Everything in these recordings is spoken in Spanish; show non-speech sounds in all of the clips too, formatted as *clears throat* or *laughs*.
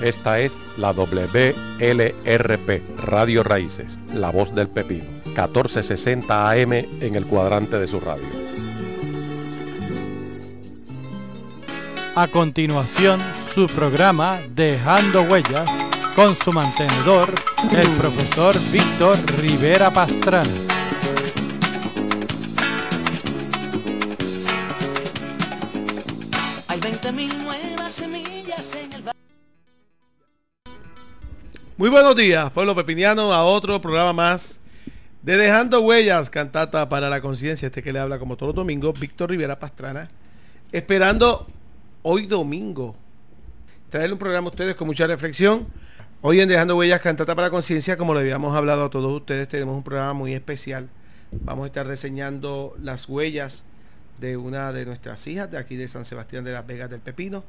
Esta es la WLRP, Radio Raíces, La Voz del Pepino, 1460 AM en el cuadrante de su radio. A continuación, su programa Dejando Huellas con su mantenedor, el profesor Víctor Rivera Pastrana. Muy buenos días, pueblo pepiniano, a otro programa más de Dejando Huellas, cantata para la conciencia, este que le habla como todos los domingos, Víctor Rivera Pastrana, esperando hoy domingo traerle un programa a ustedes con mucha reflexión. Hoy en Dejando Huellas, cantata para la conciencia, como le habíamos hablado a todos ustedes, tenemos un programa muy especial. Vamos a estar reseñando las huellas de una de nuestras hijas de aquí de San Sebastián de las Vegas del Pepino.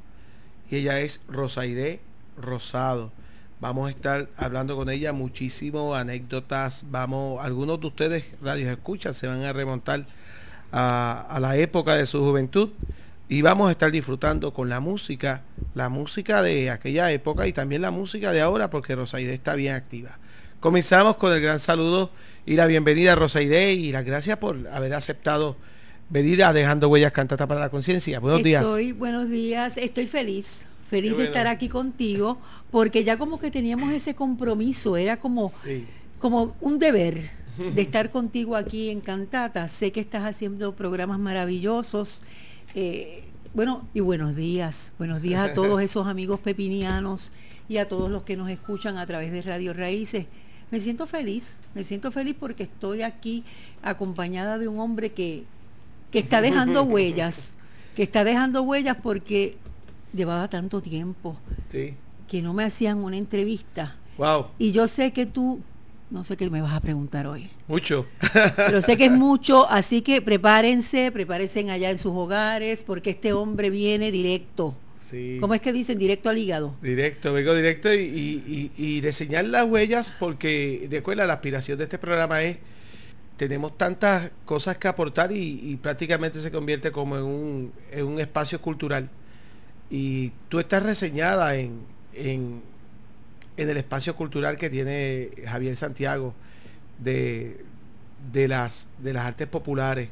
Y ella es Rosaide Rosado. Vamos a estar hablando con ella muchísimo, anécdotas. Vamos, algunos de ustedes, radios escuchan, se van a remontar a, la época de su juventud. Y vamos a estar disfrutando con la música, la música de aquella época y también la música de ahora, porque Rosaide está bien activa. Comenzamos con el gran saludo y la bienvenida a Rosaide y las gracias por haber aceptado venir a Dejando Huellas Cantata para la Conciencia. Buenos días. Estoy, buenos días, estoy feliz, feliz de estar aquí contigo, porque ya como que teníamos ese compromiso, era como, Sí. como un deber de estar contigo aquí en Cantata. Sé que estás haciendo programas maravillosos. eh, bueno, y buenos días. Buenos días a todos esos *laughs* amigos pepinianos y a todos los que nos escuchan a través de Radio Raíces. Me siento feliz, me siento feliz porque estoy aquí acompañada de un hombre que, que está dejando *laughs* huellas, que está dejando huellas porque llevaba tanto tiempo Sí. que no me hacían una entrevista. Wow. Y yo sé que tú, no sé qué me vas a preguntar hoy, Mucho. pero sé que es *laughs* mucho, así que prepárense, prepárense allá en sus hogares, porque este hombre viene directo. Sí. ¿Cómo es que dicen? Directo al hígado. Directo, vengo directo y, y, y, y reseñar las huellas porque recuerda, la aspiración de este programa es, tenemos tantas cosas que aportar y, y prácticamente se convierte como en un, en un espacio cultural. Y tú estás reseñada en, en, en el espacio cultural que tiene Javier Santiago de, de, las, de las artes populares.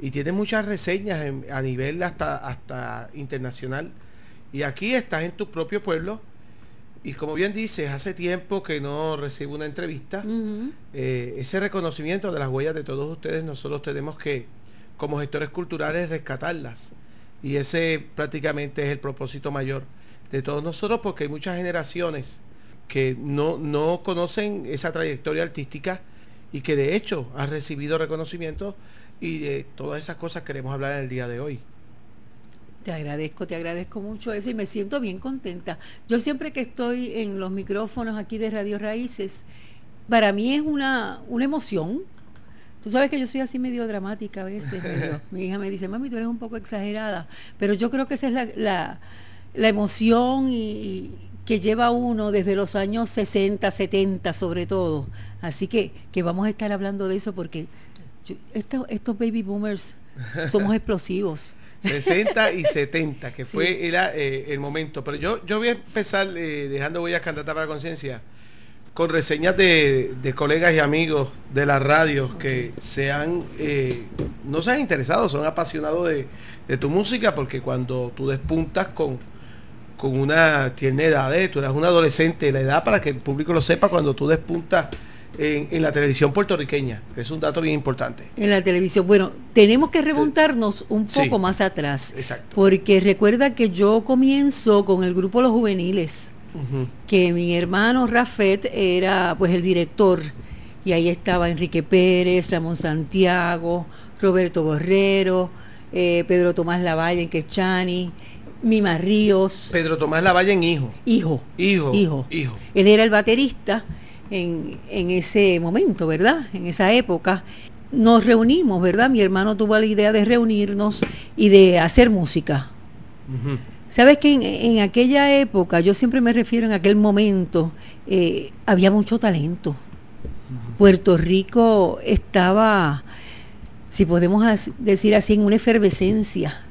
Y tiene muchas reseñas en- a nivel hasta, hasta internacional. Y aquí estás en tu propio pueblo. Y como bien dices, hace tiempo que no recibo una entrevista. Eh, ese reconocimiento de las huellas de todos ustedes, nosotros tenemos que, como gestores culturales, rescatarlas. Y ese prácticamente es el propósito mayor de todos nosotros, porque hay muchas generaciones que no, no conocen esa trayectoria artística y que de hecho han recibido reconocimiento y de todas esas cosas queremos hablar en el día de hoy. Te agradezco, te agradezco mucho eso y me siento bien contenta. Yo siempre que estoy en los micrófonos aquí de Radio Raíces, para mí es una, una emoción. Tú sabes que yo soy así medio dramática a veces. medio- *laughs* mi hija me dice, mami, tú eres un poco exagerada. Pero yo creo que esa es la, la, la emoción y, y que lleva uno desde los años 60, 70 sobre todo. Así que, que vamos a estar hablando de eso porque yo- estos, estos baby boomers somos *laughs* explosivos. 60 y 70, que *laughs* fue era, eh, el momento. Pero yo, yo voy a empezar eh, dejando huellas cantata para la conciencia con reseñas de, de colegas y amigos de las radios que se han, eh, no se han interesado, son apasionados de, de tu música, porque cuando tú despuntas con, con una tierna edad, eh, tú eras un adolescente, la edad para que el público lo sepa, cuando tú despuntas en, en la televisión puertorriqueña, que es un dato bien importante. En la televisión. Bueno, tenemos que remontarnos un Sí. poco más atrás. Exacto. Porque recuerda que yo comienzo con el grupo Los Juveniles, Que mi hermano Rafet era pues el director. Y ahí estaba Enrique Pérez, Ramón Santiago, Roberto Borrero, eh, Pedro Tomás Lavalle en Quechani, Mima Ríos, Pedro Tomás Lavalle en hijo. hijo. Hijo. Hijo. Hijo. Él era el baterista en, en ese momento, ¿verdad? En esa época. Nos reunimos, ¿verdad? Mi hermano tuvo la idea de reunirnos y de hacer música. Sabes que en, en aquella época, yo siempre me refiero en aquel momento, eh, había mucho talento. Puerto Rico estaba, si podemos as- decir así, en una efervescencia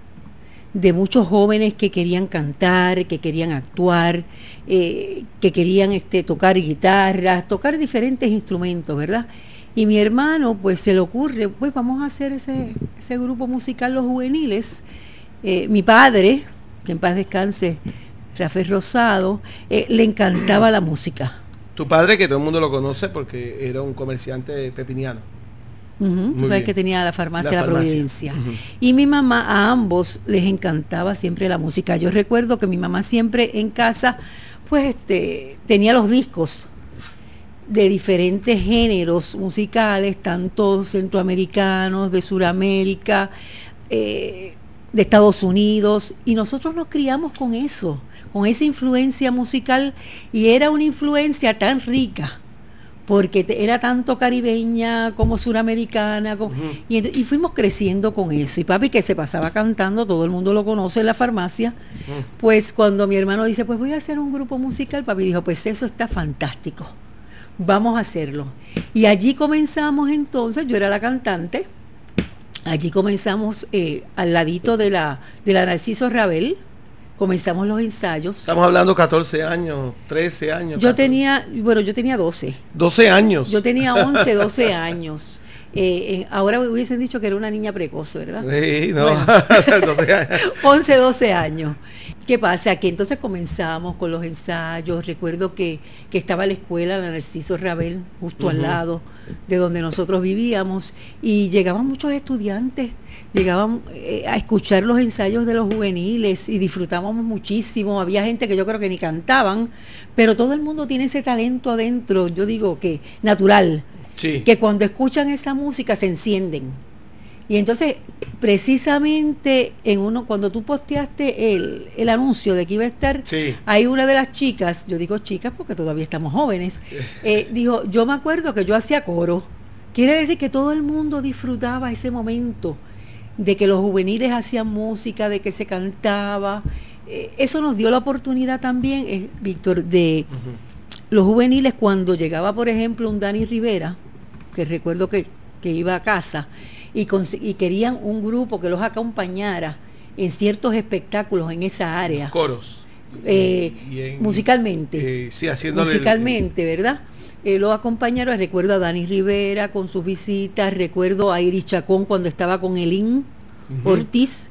de muchos jóvenes que querían cantar, que querían actuar, eh, que querían este, tocar guitarras, tocar diferentes instrumentos, ¿verdad? Y mi hermano, pues se le ocurre, pues vamos a hacer ese, ese grupo musical Los Juveniles. Eh, mi padre, que en paz descanse, Rafael Rosado, eh, le encantaba la música. Tu padre, que todo el mundo lo conoce porque era un comerciante pepiniano. Tú sabes bien. que tenía la farmacia La La, farmacia. Providencia. Y mi mamá, a ambos les encantaba siempre la música. Yo recuerdo que mi mamá siempre en casa, pues este, tenía los discos de diferentes géneros musicales, tanto centroamericanos, de Sudamérica, eh, de Estados Unidos, y nosotros nos criamos con eso, con esa influencia musical, y era una influencia tan rica, porque era tanto caribeña como suramericana, como- y fuimos creciendo con eso. Y papi que se pasaba cantando, todo el mundo lo conoce en la farmacia, pues cuando mi hermano dice, pues voy a hacer un grupo musical, papi dijo, pues eso está fantástico, vamos a hacerlo. Y allí comenzamos entonces, yo era la cantante, allí comenzamos eh, al ladito de la, de la Narciso Rabel, comenzamos los ensayos. Estamos hablando 14 años, 13 años. Yo 14. tenía, bueno, yo tenía 12. 12 años. Yo tenía 11, 12 *laughs* años. Eh, eh, ahora hubiesen dicho que era una niña precoz, ¿verdad? Sí, no. Bueno. *laughs* 12 años. *laughs* 11, 12 años. ¿Qué pasa? Que entonces comenzamos con los ensayos. Recuerdo que, que estaba la escuela, la Narciso Rabel, justo al lado de donde nosotros vivíamos, y llegaban muchos estudiantes, llegaban eh, a escuchar los ensayos de los juveniles y disfrutábamos muchísimo. Había gente que yo creo que ni cantaban, pero todo el mundo tiene ese talento adentro, yo digo que natural Sí. que cuando escuchan esa música se encienden. Y entonces, precisamente en uno, cuando tú posteaste el, el anuncio de que iba a estar, Sí. hay una de las chicas, yo digo chicas porque todavía estamos jóvenes, eh, dijo, yo me acuerdo que yo hacía coro. Quiere decir que todo el mundo disfrutaba ese momento de que los juveniles hacían música, de que se cantaba. Eh, eso nos dio la oportunidad también, eh, Víctor, de los juveniles cuando llegaba, por ejemplo, un Dani Rivera, que recuerdo que, que iba a casa, y, y querían un grupo que los acompañara en ciertos espectáculos en esa área, Coros. eh, en- musicalmente. eh, sí, haciéndole. el- musicalmente, ¿verdad? Eh, los acompañaron, recuerdo a Dani Rivera con sus visitas, recuerdo a Iris Chacón cuando estaba con Elín. Ortiz,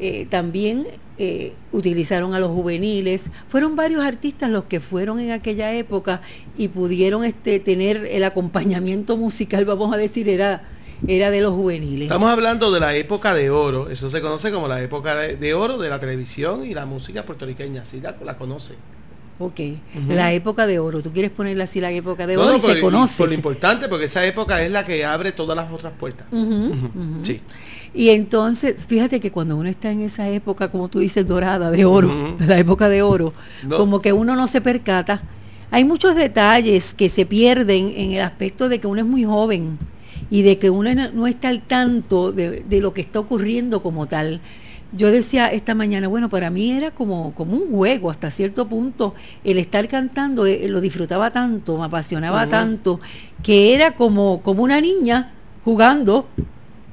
eh, también eh, utilizaron a los juveniles. Fueron varios artistas los que fueron en aquella época y pudieron este, tener el acompañamiento musical, vamos a decir, era, era de los juveniles. Estamos hablando de la época de oro. Eso se conoce como la época de oro de la televisión y la música puertorriqueña. Sí, la, la conoce. Ok, la época de oro. ¿Tú quieres ponerle así la época de No, oro? no, y por- se conoce. Por lo importante, porque esa época es la que abre todas las otras puertas. Sí. Y entonces, fíjate que cuando uno está en esa época, como tú dices, dorada, de oro, *laughs* la época de oro, No. como que uno no se percata. Hay muchos detalles que se pierden en el aspecto de que uno es muy joven y de que uno no está al tanto de, de lo que está ocurriendo como tal. Yo decía esta mañana, bueno, para mí era como, como un juego hasta cierto punto, el estar cantando, eh, lo disfrutaba tanto, me apasionaba tanto, que era como, como una niña jugando,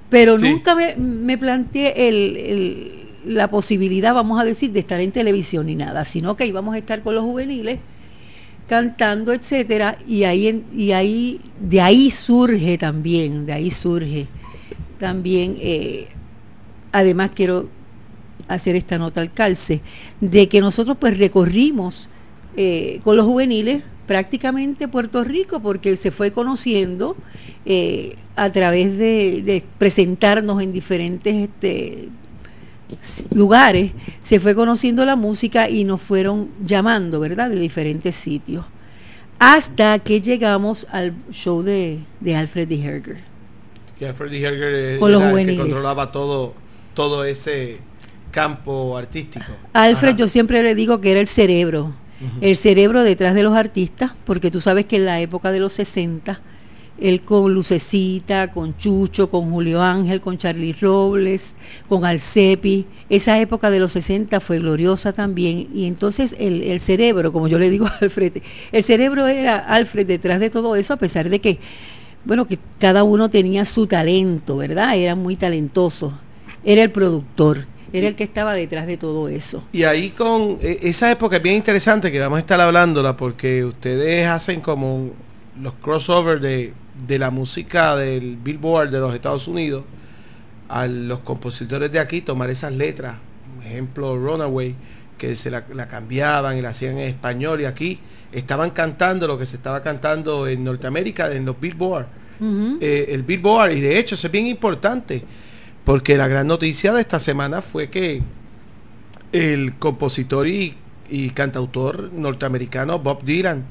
pero Sí. nunca me, me planteé el, el- la posibilidad, vamos a decir, de estar en televisión ni nada, sino que íbamos a estar con los juveniles cantando, etcétera, y ahí y ahí de ahí surge también, de ahí surge también eh, además quiero hacer esta nota al calce de que nosotros pues recorrimos eh, con los juveniles prácticamente Puerto Rico porque se fue conociendo eh, a través de, de presentarnos en diferentes este, lugares, se fue conociendo la música y nos fueron llamando, ¿verdad?, de diferentes sitios. Hasta que llegamos al show de, de Alfred D. Herger. Que Freddie Herger Con los era el que controlaba todo, todo ese campo artístico. Alfred, Ajá. yo siempre le digo que era el cerebro, el cerebro detrás de los artistas, porque tú sabes que en la época de los 60, él con Lucecita, con Chucho, con Julio Ángel, con Charlie Robles, con Alcepi, esa época de los 60 fue gloriosa también, y entonces el, el cerebro, como yo le digo *laughs* a Alfred, el cerebro era Alfred detrás de todo eso, a pesar de que, bueno, que cada uno tenía su talento, ¿verdad? Era muy talentoso, era el productor era el que estaba detrás de todo eso. Y ahí con e, esa época bien interesante que vamos a estar hablándola porque ustedes hacen como los crossovers de, de la música del Billboard de los Estados Unidos a los compositores de aquí tomar esas letras, por ejemplo Runaway, que se la, la cambiaban y la hacían en español y aquí estaban cantando lo que se estaba cantando en Norteamérica en los Billboard. Eh, el Billboard y de hecho eso es bien importante porque la gran noticia de esta semana fue que el compositor y, y cantautor norteamericano Bob Dylan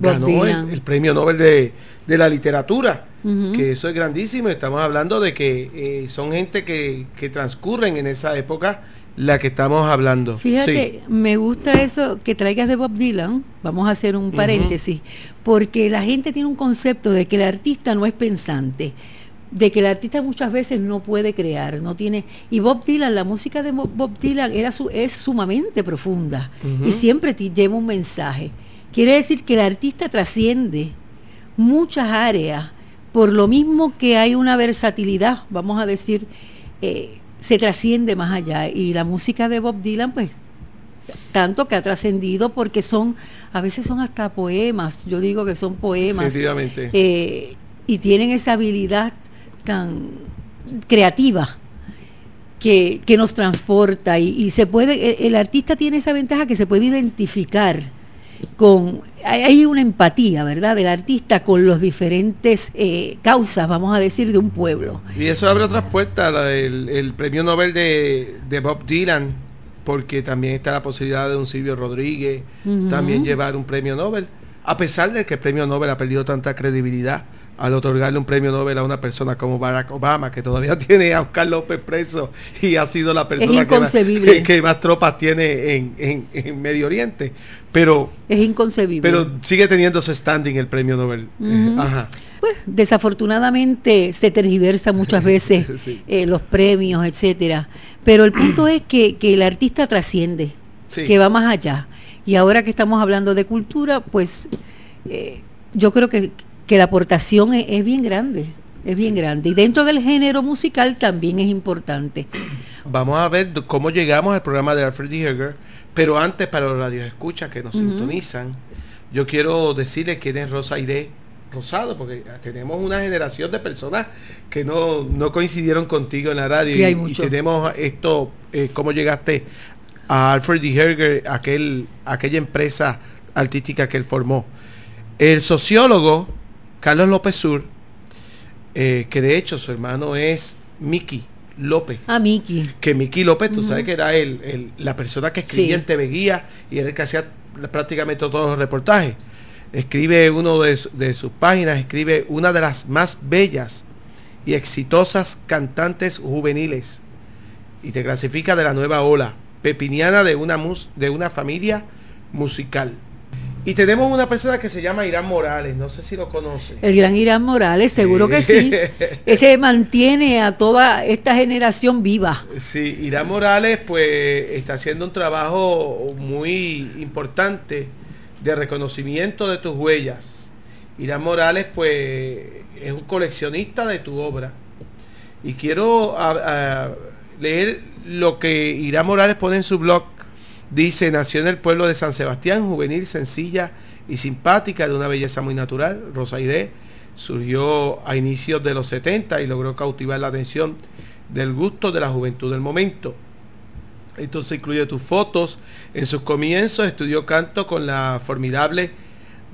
ganó. El, el premio Nobel de, de la literatura que eso es grandísimo. Estamos hablando de que eh, son gente que, que transcurren en esa época la que estamos hablando. Fíjate, me gusta eso que traigas de Bob Dylan, vamos a hacer un paréntesis, porque la gente tiene un concepto de que el artista no es pensante, de que el artista muchas veces no puede crear, no tiene y Bob Dylan, la música de Bob Dylan era su, es sumamente profunda y siempre te lleva un mensaje. Quiere decir que el artista trasciende muchas áreas, por lo mismo que hay una versatilidad, vamos a decir, eh, se trasciende más allá. Y la música de Bob Dylan, pues, tanto que ha trascendido porque son, a veces son hasta poemas, yo digo que son poemas, eh, y tienen esa habilidad tan creativa. Que, que nos transporta y, y se puede, el, el artista tiene esa ventaja que se puede identificar con, hay, una empatía, ¿verdad?, del artista con los diferentes eh, causas, vamos a decir, de un pueblo. Y eso abre otras puertas, el, el premio Nobel de, de Bob Dylan, porque también está la posibilidad de un Silvio Rodríguez, también llevar un premio Nobel, a pesar de que el premio Nobel ha perdido tanta credibilidad al otorgarle un premio Nobel a una persona como Barack Obama, que todavía *laughs* tiene a Oscar López preso y ha sido la persona que más, inconcebible. *laughs* que más tropas tiene en, en- en Medio Oriente. Pero, Es inconcebible. pero sigue teniendo ese standing el premio Nobel. Ujú. Ajá. Pues desafortunadamente se tergiversa muchas *laughs* veces Sí. eh, los premios, etcétera. Pero el punto es que, que el artista trasciende, Sí. que va más allá. Y ahora que estamos hablando de cultura, pues eh, yo creo que, que la aportación es, es bien grande, es bien grande. Y dentro del género musical también es importante. Vamos a ver cómo llegamos al programa de Alfred D. Heger, pero antes para los radios escucha que nos sintonizan, yo quiero decirles quién es Rosa Aide Rosado, porque tenemos una generación de personas que no, no coincidieron contigo en la radio Sí, hay y, tenemos esto, eh, cómo llegaste a Alfred D. Heger, aquel, aquella empresa artística que él formó. El sociólogo Carlos López Sur, eh, que de hecho su hermano es Miki López A Miki. que Miki López, tú sabes que era el, el- la persona que escribía Sí. en TV Guía y era el que hacía prácticamente todos los reportajes. Escribe uno de, de sus páginas, escribe una de las más bellas y exitosas cantantes juveniles y te clasifica de la nueva ola, pepiniana de una, mus- de una familia musical. Y tenemos una persona que se llama Irán Morales, no sé si lo conoce. El gran Irán Morales, seguro que sí. *laughs* Ese mantiene a toda esta generación viva. Sí, Irán Morales pues está haciendo un trabajo muy importante de reconocimiento de tus huellas. Irán Morales pues es un coleccionista de tu obra. Y quiero a- a leer lo que Irán Morales pone en su blog. Dice, nació en el pueblo de San Sebastián, juvenil, sencilla y simpática, de una belleza muy natural. Rosaide surgió a inicios de los 70 y logró cautivar la atención del gusto de la juventud del momento. Entonces incluye tus fotos. En sus comienzos estudió canto con la formidable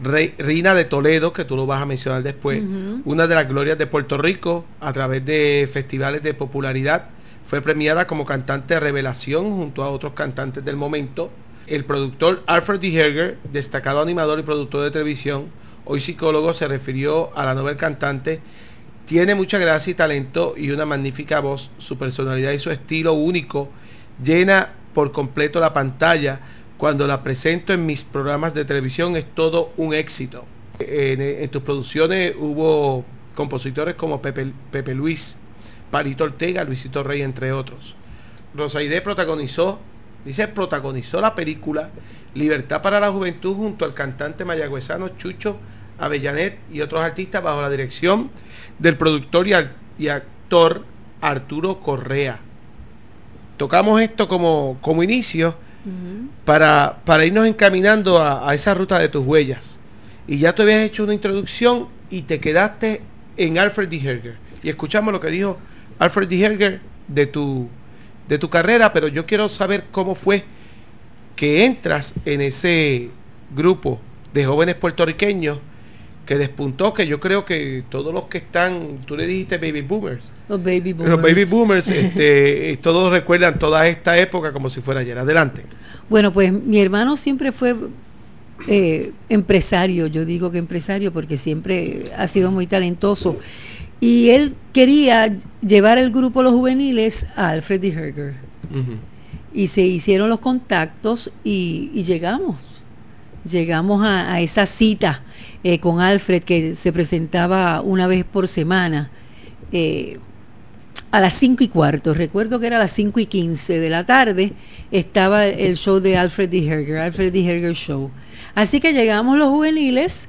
Rei- Reina de Toledo, que tú lo vas a mencionar después, una de las glorias de Puerto Rico, a través de festivales de popularidad. Fue premiada como cantante de revelación junto a otros cantantes del momento. El productor Alfred D. Herger, destacado animador y productor de televisión, hoy psicólogo, se refirió a la novel cantante. Tiene mucha gracia y talento y una magnífica voz. Su personalidad y su estilo único llena por completo la pantalla. Cuando la presento en mis programas de televisión es todo un éxito. En, tus producciones hubo compositores como Pepe Luis, Parito Ortega, Luisito Rey, entre otros. Rosaide protagonizó, dice, protagonizó la película Libertad para la Juventud junto al cantante mayagüezano Chucho Avellanet y otros artistas bajo la dirección del productor y, actor Arturo Correa. tocamos esto como, como inicio para, para irnos encaminando a, a esa ruta de tus huellas. Y ya tú habías hecho una introducción y te quedaste en Alfred D. Herger. Y escuchamos lo que dijo Alfred D. Herger de tu, de tu carrera, pero yo quiero saber cómo fue que entras en ese grupo de jóvenes puertorriqueños que despuntó, que yo creo que todos los que están, tú le dijiste baby boomers, Los baby boomers. los baby boomers, *laughs* este, eh, todos recuerdan toda esta época como si fuera ayer. Adelante. Bueno, pues mi hermano siempre fue eh, empresario, yo digo que empresario porque siempre ha sido muy talentoso. Y él quería llevar el grupo Los Juveniles a Alfred D. Herger. Y se hicieron los contactos y, y llegamos. Llegamos a, a esa cita eh, con Alfred que se presentaba una vez por semana. eh, a las 5 y cuarto, recuerdo que era a las 5 y 15 de la tarde, estaba el show de Alfred D. Herger, Alfred D. Herger Show. Así que llegamos los juveniles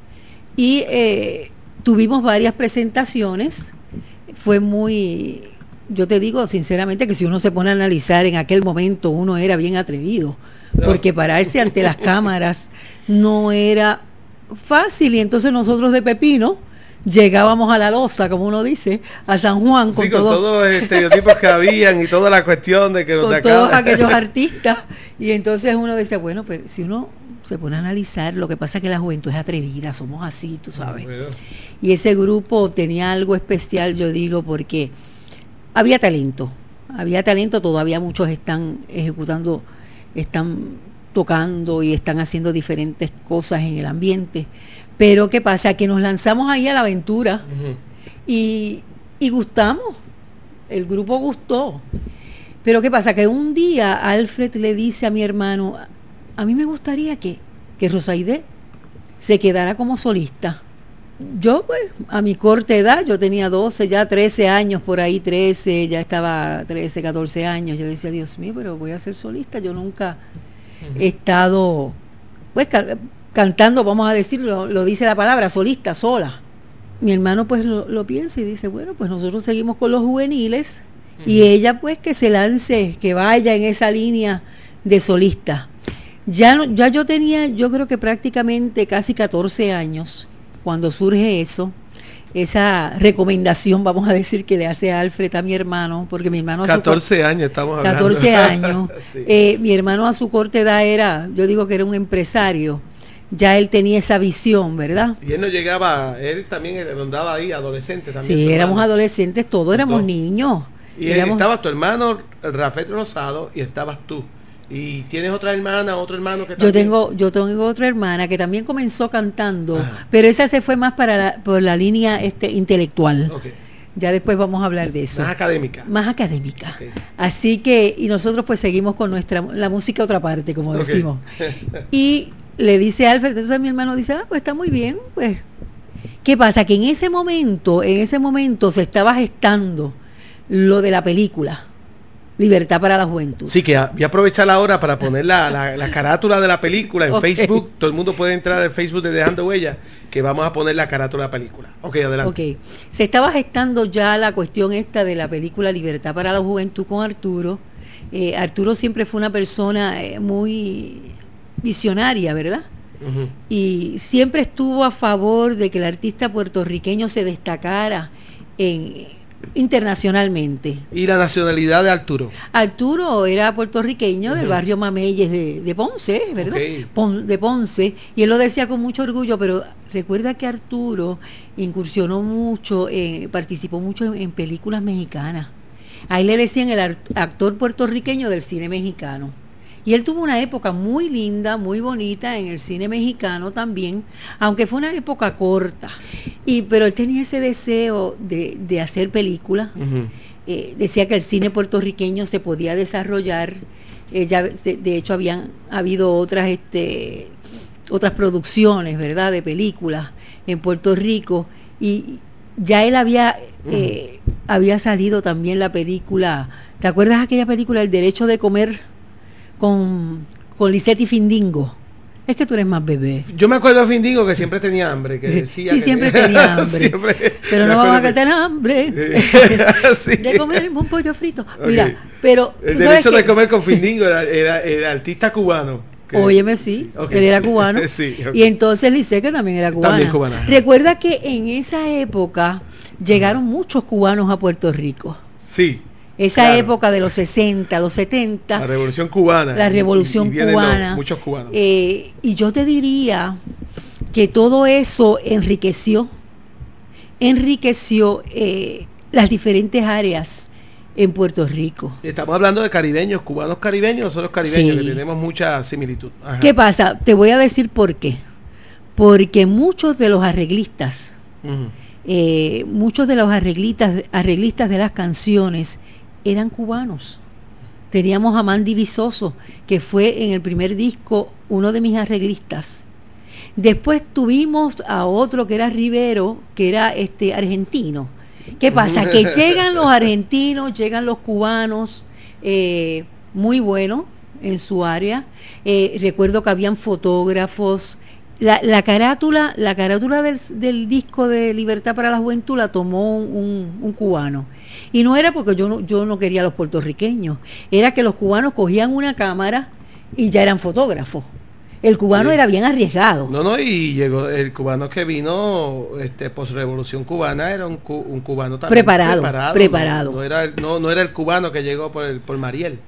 y eh, tuvimos varias presentaciones. Fue muy, yo te digo sinceramente que si uno se pone a analizar en aquel momento, uno era bien atrevido, porque pararse ante las *laughs* cámaras no era fácil. Y entonces nosotros de Pepino llegábamos a la loza, como uno dice, a San Juan con, Sí, con todo- todos los estereotipos que habían y toda la cuestión de que con todos aquellos *laughs* artistas. Y entonces uno dice, bueno, pero si uno se pone a analizar, lo que pasa es que la juventud es atrevida, somos así, tú sabes. Bueno, Y ese grupo tenía algo especial, yo digo, porque había talento, había talento, todavía muchos están ejecutando, están tocando y están haciendo diferentes cosas en el ambiente. Pero ¿qué pasa? Que nos lanzamos ahí a la aventura y, y gustamos. El grupo gustó. Pero ¿qué pasa? Que un día Alfred le dice a mi hermano, a mí me gustaría que, que Rosaide se quedara como solista. Yo, pues, a mi corta edad, yo tenía 12, ya 13 años, por ahí 13, ya estaba 13, 14 años. Yo decía, Dios mío, pero voy a ser solista. Yo nunca he estado, pues, ca- cantando, vamos a decirlo, lo dice la palabra, solista, sola. Mi hermano, pues, lo, lo piensa y dice, bueno, pues nosotros seguimos con los juveniles y ella, pues, que se lance, que vaya en esa línea de solista. Ya, ya yo tenía, yo creo que prácticamente casi 14 años cuando surge eso, esa recomendación, vamos a decir, que le hace Alfred a mi hermano, porque mi hermano... a su cor- 14 años estamos hablando. 14 *laughs* años. Sí. Eh, mi hermano a su corta edad era, yo digo que era un empresario, ya él tenía esa visión, ¿verdad? y él no llegaba, él también andaba ahí, adolescente también. Sí, éramos hermano. adolescentes, todos éramos niños. Y Éramos- estaba tu hermano Rafael Rosado y estabas tú. Y tienes otra hermana, otro hermano que Yo también- tengo, yo tengo otra hermana que también comenzó cantando, Ajá. pero esa se fue más para la, por la línea este intelectual. Ya después vamos a hablar de eso. Más académica. Más académica. Así que, y nosotros pues seguimos con nuestra, la música otra parte, como decimos. *laughs* Y le dice Alfred, entonces mi hermano dice, ah, pues está muy bien, pues. ¿Qué pasa? Que en ese momento, en ese momento se estaba gestando lo de la película, Libertad para la Juventud. Sí, que voy a aprovechar la hora para poner la, la- la carátula de la película en *laughs* Ok. Facebook. Todo el mundo puede entrar al Facebook de Dejando Huella, que vamos a poner la carátula de la película. Ok, adelante. Ok, se estaba gestando ya la cuestión esta de la película Libertad para la Juventud con Arturo. Eh, Arturo siempre fue una persona eh, muy visionaria, ¿verdad? Y siempre estuvo a favor de que el artista puertorriqueño se destacara en, internacionalmente. Y la nacionalidad de Arturo. Arturo era puertorriqueño del barrio Mameyes de, de Ponce, ¿verdad? Pon- de Ponce, y él lo decía con mucho orgullo, pero recuerda que Arturo incursionó mucho, eh, participó mucho en, en películas mexicanas. Ahí le decían el actor puertorriqueño del cine mexicano. Y él tuvo una época muy linda, muy bonita en el cine mexicano también, aunque fue una época corta. Y, pero él tenía ese deseo de, de hacer películas. Eh, decía que el cine puertorriqueño se podía desarrollar. eh, ya de hecho, habían habido otras, este, otras producciones, ¿verdad?, de películas en Puerto Rico. Y ya él había, eh, había salido también la película. ¿Te acuerdas aquella película, El Derecho de Comer, con, con Lisette y Findingo? Es que tú eres más bebé. Yo me acuerdo de Findingo que siempre tenía hambre. Que decía Sí, que- siempre tenía *laughs* hambre. Siempre- pero no vamos a de- tener hambre Sí. *laughs* de comer un pollo frito. Mira, pero El derecho de que- comer con Findingo era, era- era artista cubano. que- Óyeme, sí, él era cubano. *laughs* sí. Y entonces Lice, que también era cubana. También cubana. Recuerda que en esa época llegaron muchos cubanos a Puerto Rico. Sí. Esa claro. época de los 60, los 70. La revolución cubana. la revolución Y- y vienen los- cubana. muchos cubanos. Eh, y yo te diría que todo eso enriqueció, enriqueció eh, las diferentes áreas en Puerto Rico. Estamos hablando de caribeños, cubanos caribeños, nosotros caribeños, Sí. que tenemos mucha similitud. Ajá. ¿Qué pasa? Te voy a decir por qué. Porque muchos de los arreglistas, eh, muchos de los arreglistas, arreglistas de las canciones eran cubanos. Teníamos a Mandy Visoso, que fue en el primer disco uno de mis arreglistas. Después tuvimos a otro que era Rivero, que era este argentino. ¿Qué pasa? Que *laughs* llegan los argentinos, llegan los cubanos, eh, muy buenos en su área. Eh, recuerdo que habían fotógrafos. La, la carátula, la carátula del, del disco de Libertad para la Juventud la tomó un, un cubano. Y no era porque yo no, yo no quería a los puertorriqueños, era que los cubanos cogían una cámara y ya eran fotógrafos. El cubano Sí. era bien arriesgado. No, no, y llegó el cubano que vino, este, revolución cubana, era un, cu- un cubano también Preparado, preparado. No, era el, no, no era el cubano que llegó por, el, por Mariel.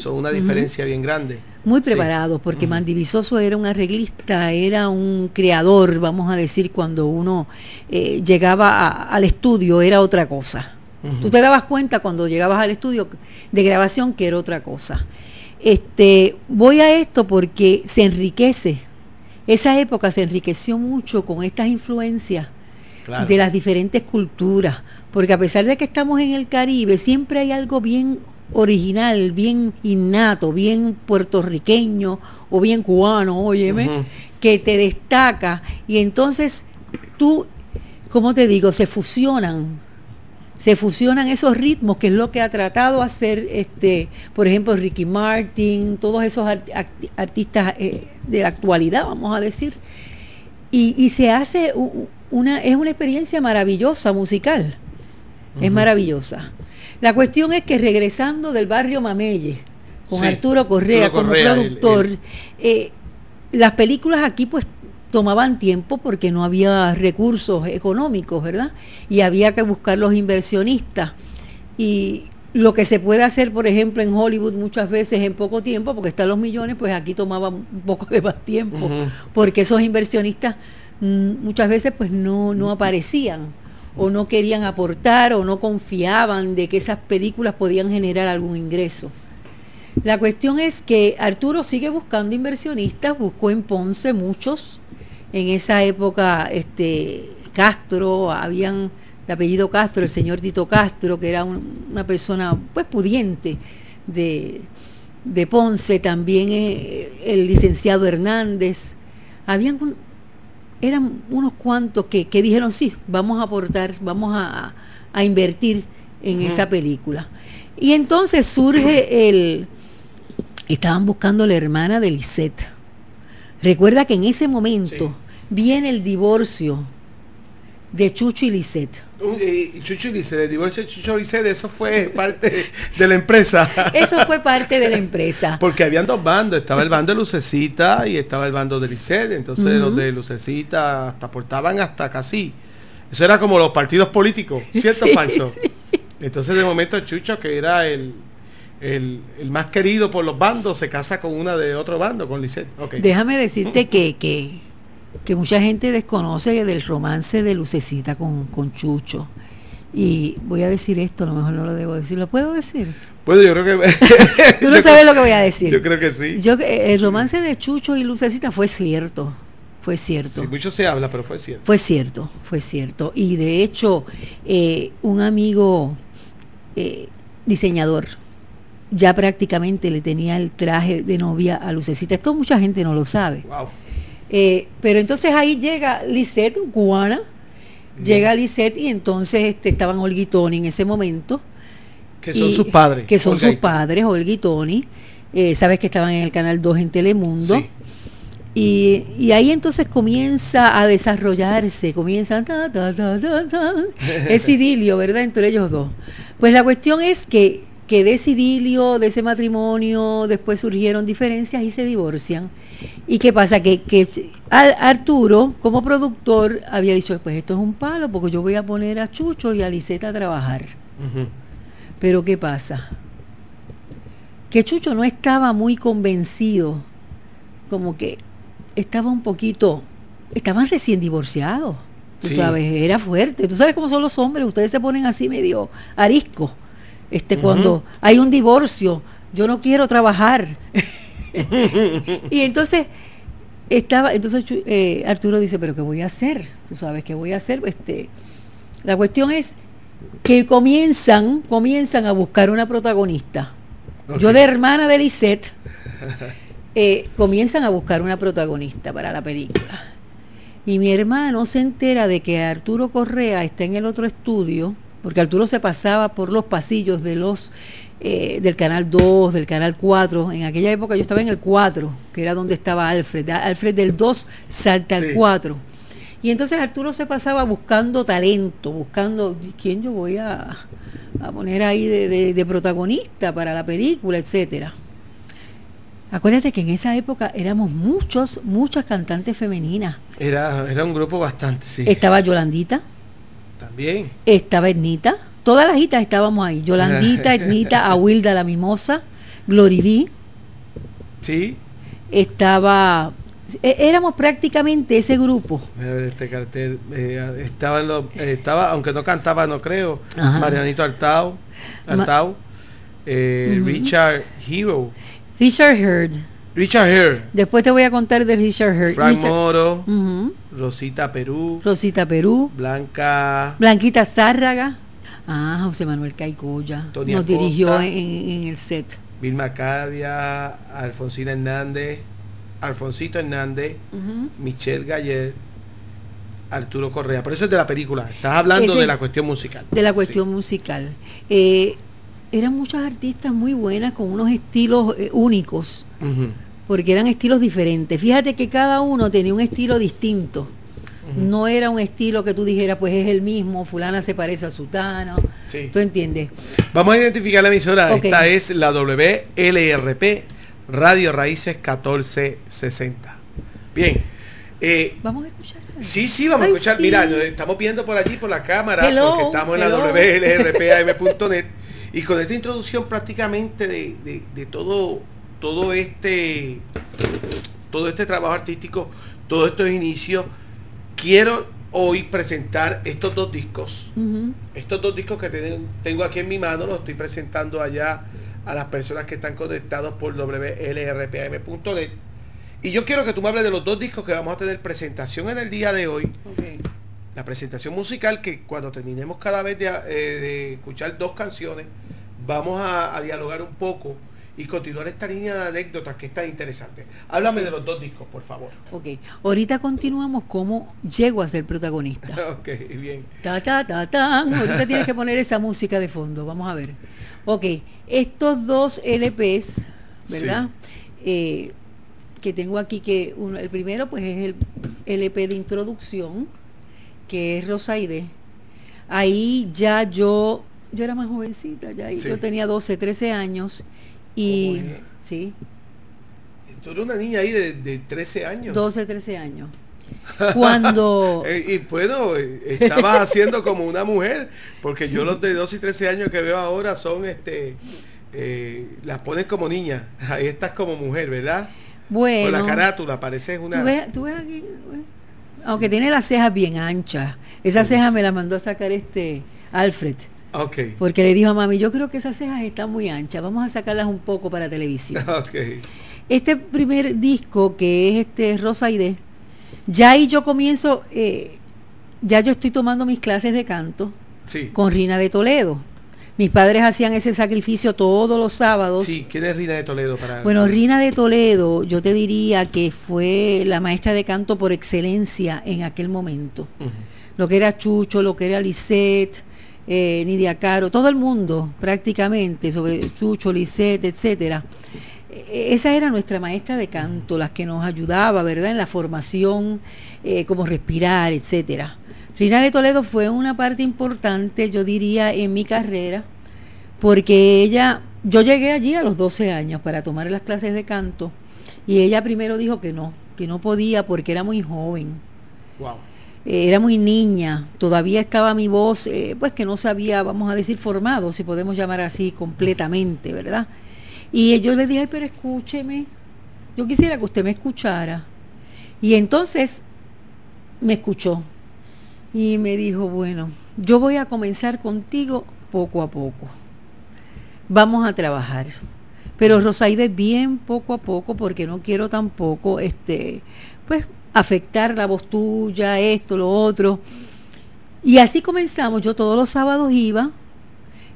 Son una diferencia bien grande. Muy Sí. preparado, porque. Mandy Visoso era un arreglista, era un creador, vamos a decir, cuando uno eh, llegaba a- al estudio era otra cosa. Tú te dabas cuenta cuando llegabas al estudio de grabación que era otra cosa. Este, voy a esto porque se enriquece. Esa época se enriqueció mucho con estas influencias Claro. de las diferentes culturas, porque a pesar de que estamos en el Caribe, siempre hay algo bien original, bien innato, bien puertorriqueño o bien cubano, óyeme, que te destaca y entonces tú, como te digo, se fusionan, se fusionan esos ritmos, que es lo que ha tratado de hacer, este, por ejemplo, Ricky Martin, todos esos art- artistas eh, de la actualidad, vamos a decir, y, y se hace una, es una experiencia maravillosa musical, es maravillosa. La cuestión es que regresando del barrio Mamelle, con Sí, Arturo Correa como el- productor, el- eh, las películas aquí pues tomaban tiempo porque no había recursos económicos, ¿verdad? Y había que buscar los inversionistas. Y lo que se puede hacer, por ejemplo, en Hollywood muchas veces en poco tiempo, porque están los millones, pues aquí tomaba un poco de más tiempo, porque esos inversionistas mm, muchas veces pues no, no aparecían o no querían aportar o no confiaban de que esas películas podían generar algún ingreso. La cuestión es que Arturo sigue buscando inversionistas, buscó en Ponce muchos. En esa época, este Castro, habían de apellido Castro, el señor Tito Castro, que era un- una persona pues pudiente de, de Ponce, también eh, el licenciado Hernández. Habían un- eran unos cuantos que, que dijeron, sí, vamos a aportar, vamos a, a invertir en esa película. Y entonces surge el... Estaban buscando la hermana de Lisette. Recuerda que en ese momento Sí. Viene el divorcio de Chucho y Lisette. Y Chucho y Lice, el divorcio de Chucho y Lice, eso fue parte de la empresa. *laughs* Eso fue parte de la empresa. Porque habían dos bandos, estaba el bando de Lucecita y estaba el bando de Lisset, entonces los de Lucecita hasta aportaban hasta casi. Eso era como los partidos políticos, ¿cierto o *laughs* Sí, falso? Entonces de momento Chucho, que era el, el, el más querido por los bandos, se casa con una de otro bando, con Lisset. Ok. Déjame decirte que, que, que mucha gente desconoce del romance de Lucecita con, con Chucho. Y voy a decir esto, a lo mejor no lo debo decir. ¿Lo puedo decir? Bueno, yo creo que... *laughs* Tú no sabes creo- lo que voy a decir. Yo creo que sí. Yo, eh, el romance de Chucho y Lucecita fue cierto. Fue cierto. Sí, mucho se habla, pero fue cierto. Fue cierto, fue cierto. Y de hecho, eh, un amigo eh, diseñador ya prácticamente le tenía el traje de novia a Lucecita. Esto mucha gente no lo sabe. Wow. Eh, pero entonces ahí llega Lisette, cubana, llega Lisette y entonces este, estaban Olga y Tony en ese momento. Que son y- sus padres. Que son Olga sus padres, Olga y Tony. Eh, sabes que estaban en el Canal 2 en Telemundo. Sí. Y, y ahí entonces comienza a desarrollarse, comienza ta, ta, ta, ta, ta, *laughs* ese idilio, ¿verdad? Entre ellos dos. Pues la cuestión es que, que de ese idilio, de ese matrimonio, después surgieron diferencias y se divorcian. ¿Y qué pasa? Que, que Ar- Arturo, como productor, había dicho, pues esto es un palo, porque yo voy a poner a Chucho y a Liseta a trabajar. Pero ¿qué pasa? Que Chucho no estaba muy convencido, como que estaba un poquito, estaban recién divorciados, tú Sí. sabes, era fuerte. Tú sabes cómo son los hombres, ustedes se ponen así medio arisco. Este, cuando hay un divorcio, yo no quiero trabajar. *laughs* y entonces estaba, entonces eh, Arturo dice, pero ¿qué voy a hacer? Tú sabes, ¿qué voy a hacer? Este, la cuestión es que comienzan, comienzan a buscar una protagonista. Yo de hermana de Lisette, eh, comienzan a buscar una protagonista para la película. Y mi hermano se entera de que Arturo Correa está en el otro estudio, porque Arturo se pasaba por los pasillos de los eh, del canal 2, del canal 4. En aquella época yo estaba en el 4, que era donde estaba Alfred. Alfred del 2 salta al Sí. 4. Y entonces Arturo se pasaba buscando talento, buscando quién yo voy a, a poner ahí de, de- de protagonista para la película, etcétera. Acuérdate que en esa época éramos muchos, muchas cantantes femeninas. Era, era un grupo bastante, sí. Estaba Yolandita, También. estaba Etnita, todas las hitas estábamos ahí. Yolandita, *laughs* Etnita, Awilda la Mimosa, Gloriví, Sí. estaba... e- Éramos prácticamente ese grupo. A ver este cartel. eh, estaba, en eh, estaba, aunque no cantaba, no creo. Ajá. Marianito Artau. Ma- Artau. eh. Richard Hero. Richard Hurd. Richard Hare. Después te voy a contar de Richard Hurd. Frank Richard- Moro. Rosita Perú. Rosita Perú. Blanca. Blanquita Zárraga. Ah, José Manuel Caicoya. Nos dirigió en, en el set. Vilma Cadia. Alfonsina Hernández. Alfonsito Hernández. Ujú. Michelle Galler. Arturo Correa. Pero eso es de la película. Estás hablando Ese- de la cuestión musical. de la Sí. cuestión musical. Eh, eran muchas artistas muy buenas con unos estilos eh, únicos, porque eran estilos diferentes. Fíjate que cada uno tenía un estilo distinto. No era un estilo que tú dijeras, pues es el mismo, fulana se parece a sutano. Sí. ¿Tú entiendes? Vamos a identificar la emisora. Esta es la WLRP Radio Raíces 1460. Bien. Eh, Vamos a escuchar. sí, sí, vamos Ay, a escuchar. sí. Mira, nos estamos viendo por allí, por la cámara, Hello, porque estamos en la. WLRPAM.net. Y con esta introducción prácticamente de, de- de todo, todo este todo este trabajo artístico, todos estos inicios, quiero hoy presentar estos dos discos. Estos dos discos que ten- tengo aquí en mi mano los estoy presentando allá a las personas que están conectados por WLRPAM.net. Y yo quiero que tú me hables de los dos discos que vamos a tener presentación en el día de hoy. La presentación musical que cuando terminemos cada vez de, eh, de escuchar dos canciones, vamos a, a dialogar un poco y continuar esta línea de anécdotas que es tan interesante. Háblame de los dos discos, por favor. Ok. Ahorita continuamos cómo llego a ser protagonista. *laughs* ok, bien. Ta, ta, ta, tan. Ahorita tienes que poner esa música de fondo. Vamos a ver. Ok, estos dos LPs, ¿verdad? Eh, que tengo aquí, que uno, el primero pues es el LP de introducción, que es Rosaide. Ahí ya yo, yo era más jovencita, ya ahí Sí. yo tenía 12, 13 años. Y Oye. sí, Tú eres una niña ahí de, de 13 años. 12, 13 años. Cuando *laughs* Eh, y bueno, eh, estabas haciendo como una mujer, porque yo los de 12 y 13 años que veo ahora son, este, eh, las pones como niña, ahí estás como mujer, ¿verdad? bueno, Con la carátula, pareces una... ¿Tú ves, tú ves aquí? Aunque tiene las cejas bien anchas. Esa ceja me la mandó a sacar este Alfred. Ok, Porque le dijo a mami, yo creo que esas cejas están muy anchas. Vamos a sacarlas un poco para televisión. *laughs* Este primer disco, que es este Rosaide, ya ahí yo comienzo, eh, ya yo estoy tomando mis clases de canto Sí. con Rina de Toledo. Mis padres hacían ese sacrificio todos los sábados. Sí, ¿quién es Rina de Toledo para Bueno, Rina de Toledo, yo te diría que fue la maestra de canto por excelencia en aquel momento. Lo que era Chucho, lo que era Lisette, eh, Nidia Caro, todo el mundo prácticamente, sobre Chucho, Lisette, etcétera. eh, esa era nuestra maestra de canto, las que nos ayudaba, ¿verdad?, en la formación, eh, como respirar, etcétera. Rina de Toledo fue una parte importante, yo diría, en mi carrera, porque ella, yo llegué allí a los 12 años para tomar las clases de canto, y ella primero dijo que no, que no podía porque era muy joven. Wow. Eh, era muy niña, todavía estaba mi voz, eh, pues que no se había, vamos a decir, formado, si podemos llamar así, completamente, ¿verdad? Y yo le dije, "Ay, pero escúcheme, yo quisiera que usted me escuchara. Y entonces me escuchó y me dijo, bueno, yo voy a comenzar contigo poco a poco. Vamos a trabajar. Pero Rosaide bien poco a poco, porque no quiero tampoco, este, pues, afectar la voz tuya, esto, lo otro. Y así comenzamos. Yo todos los sábados iba.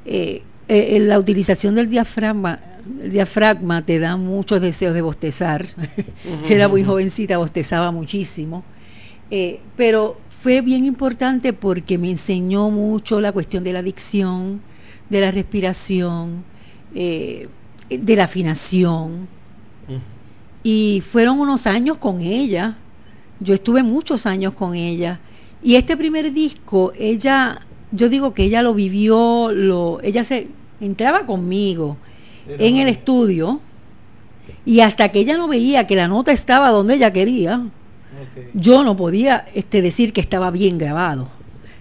eh, eh, en la utilización del diafragma, el diafragma te da muchos deseos de bostezar. *laughs* Era muy jovencita, bostezaba muchísimo. Eh, pero fue bien importante porque me enseñó mucho la cuestión de la dicción, de la respiración, eh, de la afinación. Y fueron unos años con ella. Yo estuve muchos años con ella. Y este primer disco, ella, yo digo que ella lo vivió, lo, ella se entraba conmigo en el estudio y hasta que ella no veía que la nota estaba donde ella quería, yo no podía este, decir que estaba bien grabado.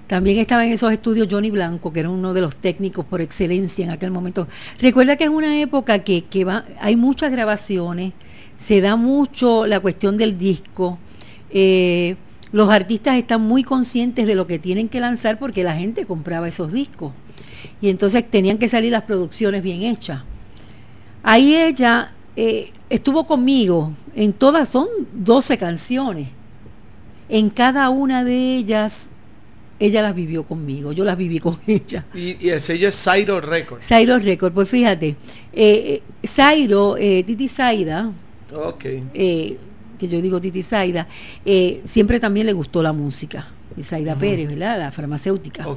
También estaba en esos estudios Johnny Blanco, que era uno de los técnicos por excelencia en aquel momento. Recuerda que es una época que, que va, hay muchas grabaciones, se da mucho la cuestión del disco. Eh, los artistas están muy conscientes de lo que tienen que lanzar porque la gente compraba esos discos. Y entonces tenían que salir las producciones bien hechas. Ahí ella eh, estuvo conmigo, en todas son 12 canciones. En cada una de ellas, ella las vivió conmigo, yo las viví con *laughs* ella. Y, y el sello es Zairo Records. Zairo Record, pues fíjate, eh, eh, Zairo, eh, Titi Zaida, Ok. Que yo digo Titi Zaida, eh, siempre también le gustó la música. Y Zaida Pérez, ¿verdad? La farmacéutica.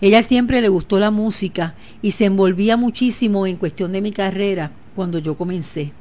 Ella siempre le gustó la música y se envolvía muchísimo en cuestión de mi carrera cuando yo comencé.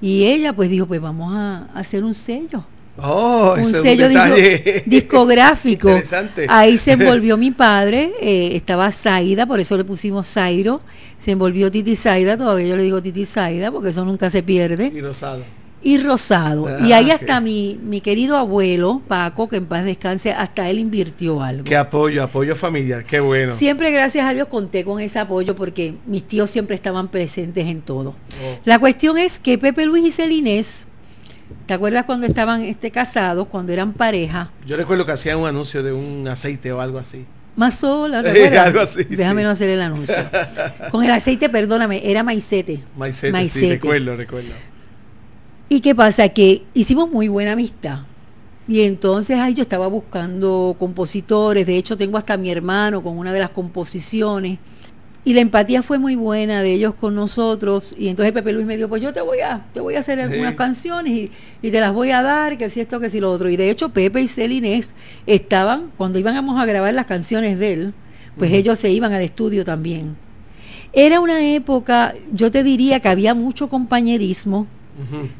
Y ella pues dijo, pues vamos a, a hacer un sello, Oh, un sello disco- *laughs* discográfico. Interesante. Ahí se *laughs* envolvió mi padre, eh, estaba Zaida, por eso le pusimos Zairo, se envolvió Titi Zaida, todavía yo le digo Titi Zaida porque eso nunca se pierde, Y rosado. Y Rosado. Ah, y ahí hasta mi, mi querido abuelo, Paco, que en paz descanse, hasta él invirtió algo. Qué apoyo, apoyo familiar. Qué bueno. Siempre, gracias a Dios, conté con ese apoyo porque mis tíos siempre estaban presentes en todo. Oh. La cuestión es que Pepe Luis y Celinés, ¿te acuerdas cuando estaban este, casados, cuando eran pareja? Yo recuerdo que hacían un anuncio de un aceite o algo así. Más sola, Eh, *laughs* algo así, Déjame sí. no hacer el anuncio. Con el aceite, perdóname, era maicete. Maicete, sí, Maicete. recuerdo, recuerdo. ¿Y qué pasa? Que hicimos muy buena amistad. Y entonces ahí yo estaba buscando compositores, de hecho tengo hasta a mi hermano con una de las composiciones. Y la empatía fue muy buena de ellos con nosotros. Y entonces Pepe Luis me dijo, pues yo te voy a, te voy a hacer algunas Sí. canciones y, y te las voy a dar, que si esto, que si lo otro. Y de hecho Pepe y Celinés estaban, cuando íbamos a grabar las canciones de él, pues ellos se iban al estudio también. Era una época, yo te diría que había mucho compañerismo,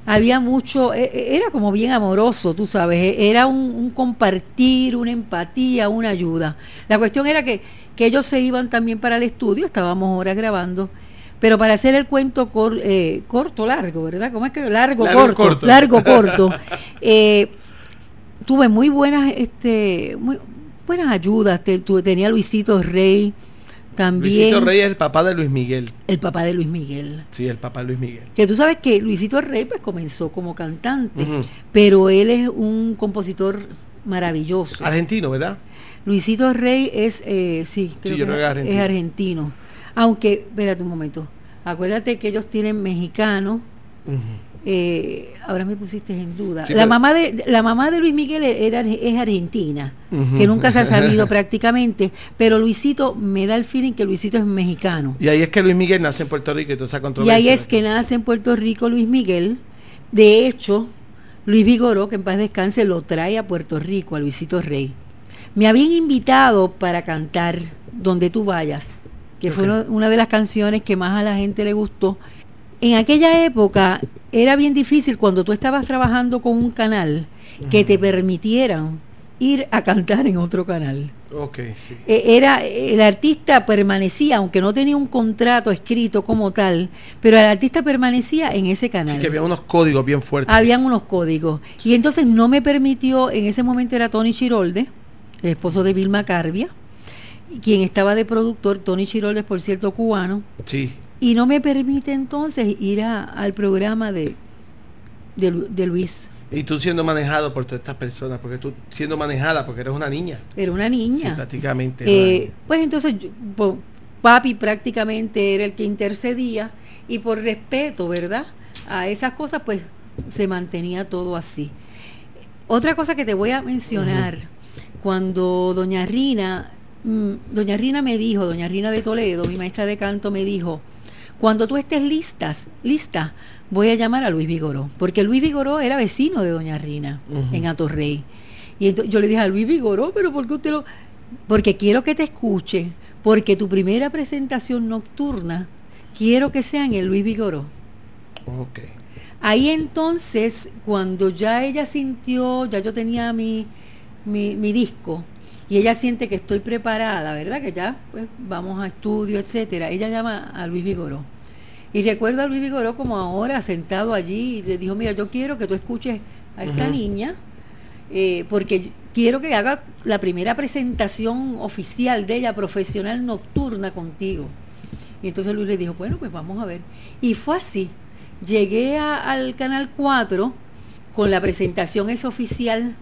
Había mucho, e- e- era como bien amoroso, tú sabes, e- era un, un compartir, una empatía, una ayuda. La cuestión era que, que ellos se iban también para el estudio, estábamos ahora grabando, pero para hacer el cuento cor- eh, corto, largo, ¿verdad? ¿Cómo es que largo, Largo, corto, corto. largo, *laughs* corto? eh, tuve muy buenas, este, muy buenas ayudas, te- tu- tenía Luisito Rey, también Luisito Rey es el papá de Luis Miguel. el papá de Luis Miguel. Sí, el papá de Luis Miguel. Que tú sabes que Luisito Rey pues comenzó como cantante, pero él es un compositor maravilloso. Argentino, ¿verdad? Luisito Rey es, eh, sí, creo que es argentino. es argentino. Aunque, espérate un momento, acuérdate que ellos tienen mexicano, Ujú. Eh, ahora me pusiste en duda. Sí, la, pero- mamá de, la mamá de Luis Miguel era, es argentina, que nunca se ha sabido *laughs* prácticamente, pero Luisito me da el feeling que Luisito es mexicano. Y ahí es que Luis Miguel nace en Puerto Rico y toda esa Y controversia. ahí es que nace en Puerto Rico Luis Miguel. De hecho, Luis Vigoró, que en paz descanse, lo trae a Puerto Rico, a Luisito Rey. Me habían invitado para cantar Donde tú vayas, que fue una de las canciones que más a la gente le gustó. en aquella época era bien difícil cuando tú estabas trabajando con un canal que te permitieran ir a cantar en otro canal. Ok, sí. Eh, Era, el artista permanecía, aunque no tenía un contrato escrito como tal, pero el artista permanecía en ese canal. Sí, que había unos códigos bien fuertes. Habían unos códigos. Y entonces no me permitió, en ese momento era Tony Chirolde, el esposo de Vilma Carbia, quien estaba de productor, Tony Chirolde, por cierto, cubano, Sí. Y no me permite entonces ir a- al programa de, de, Lu- de Luis. Y tú siendo manejado por todas estas personas, porque tú siendo manejada, porque eres una niña. Era una Sí, niña. prácticamente. era una Eh, niña. pues entonces yo- papi prácticamente era el que intercedía y por respeto, ¿verdad? A esas cosas pues se mantenía todo así. Otra cosa que te voy a mencionar, cuando doña Rina, mm, doña Rina me dijo, doña Rina de Toledo, mi maestra de canto me dijo, cuando tú estés listas, lista, voy a llamar a Luis Vigoró, porque Luis Vigoró era vecino de doña Rina en Atorrey. Y entonces yo le dije a Luis Vigoró, pero ¿por qué usted lo...? Porque quiero que te escuche, porque tu primera presentación nocturna quiero que sea en el Luis Vigoró. Ok. Ahí entonces, cuando ya ella sintió, ya yo tenía mi, mi, mi disco, y ella siente que estoy preparada, ¿verdad? Que ya pues vamos a estudio, etcétera. Ella llama a Luis Vigoró. Y recuerdo a Luis Vigoró como ahora sentado allí y le dijo, mira, yo quiero que tú escuches a esta niña, eh, porque quiero que haga la primera presentación oficial de ella, profesional nocturna contigo. Y entonces Luis le dijo, bueno, pues vamos a ver. Y fue así. Llegué a- al Canal 4 con la presentación esa oficial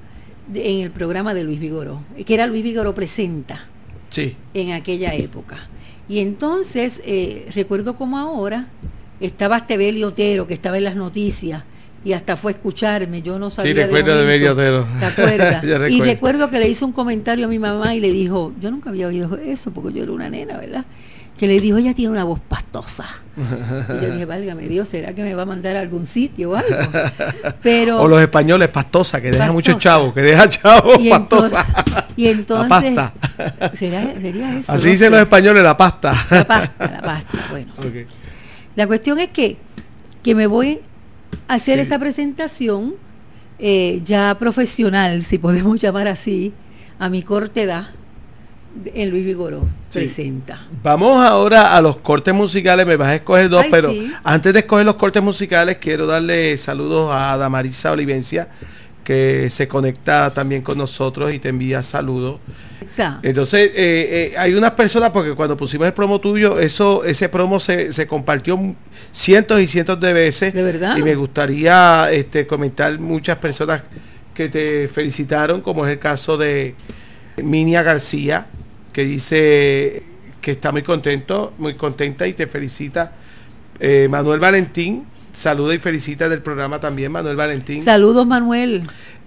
en el programa de Luis Vigoró, que era Luis Vigoró Presenta Sí. en aquella época. Y entonces, eh, recuerdo como ahora, estaba este Otero, que estaba en las noticias, y hasta fue a escucharme, yo no sabía. Sí, recuerdo de. Beli Otero. ¿Te acuerdas? *laughs* Y recuerdo. que le hizo un comentario a mi mamá y le dijo, yo nunca había oído eso, porque yo era una nena, ¿verdad? Que le dijo, ella tiene una voz pastosa. Y yo dije, válgame Dios, ¿será que me va a mandar a algún sitio o algo? *laughs* Pero... O los españoles, pastosa, que deja muchos chavos, que deja chavos, y entonces, pastosa. y entonces La pasta. ¿será, sería eso? Así No dicen sé. los españoles, la pasta. La pasta, la pasta. Bueno, *laughs* la cuestión es que, que me voy a hacer Sí. esa presentación eh, ya profesional, si podemos llamar así, a mi corta edad, en Luis Vigoró. Sí. Presenta. Vamos ahora a los cortes musicales, me vas a escoger dos, Ay, pero sí. antes de escoger los cortes musicales, quiero darle saludos a Damarisa Olivencia, que se conecta también con nosotros y te envía saludos. Exa. Entonces, eh, eh, hay unas personas, porque cuando pusimos el promo tuyo, eso, ese promo se, se compartió cientos y cientos de veces. ¿De verdad? Y me gustaría este, comentar muchas personas que te felicitaron, como es el caso de Minia García, que dice que está muy contento, muy contenta y te felicita. Eh, Manuel Valentín, saluda y felicita del programa también, Manuel Valentín. Saludos, Manuel.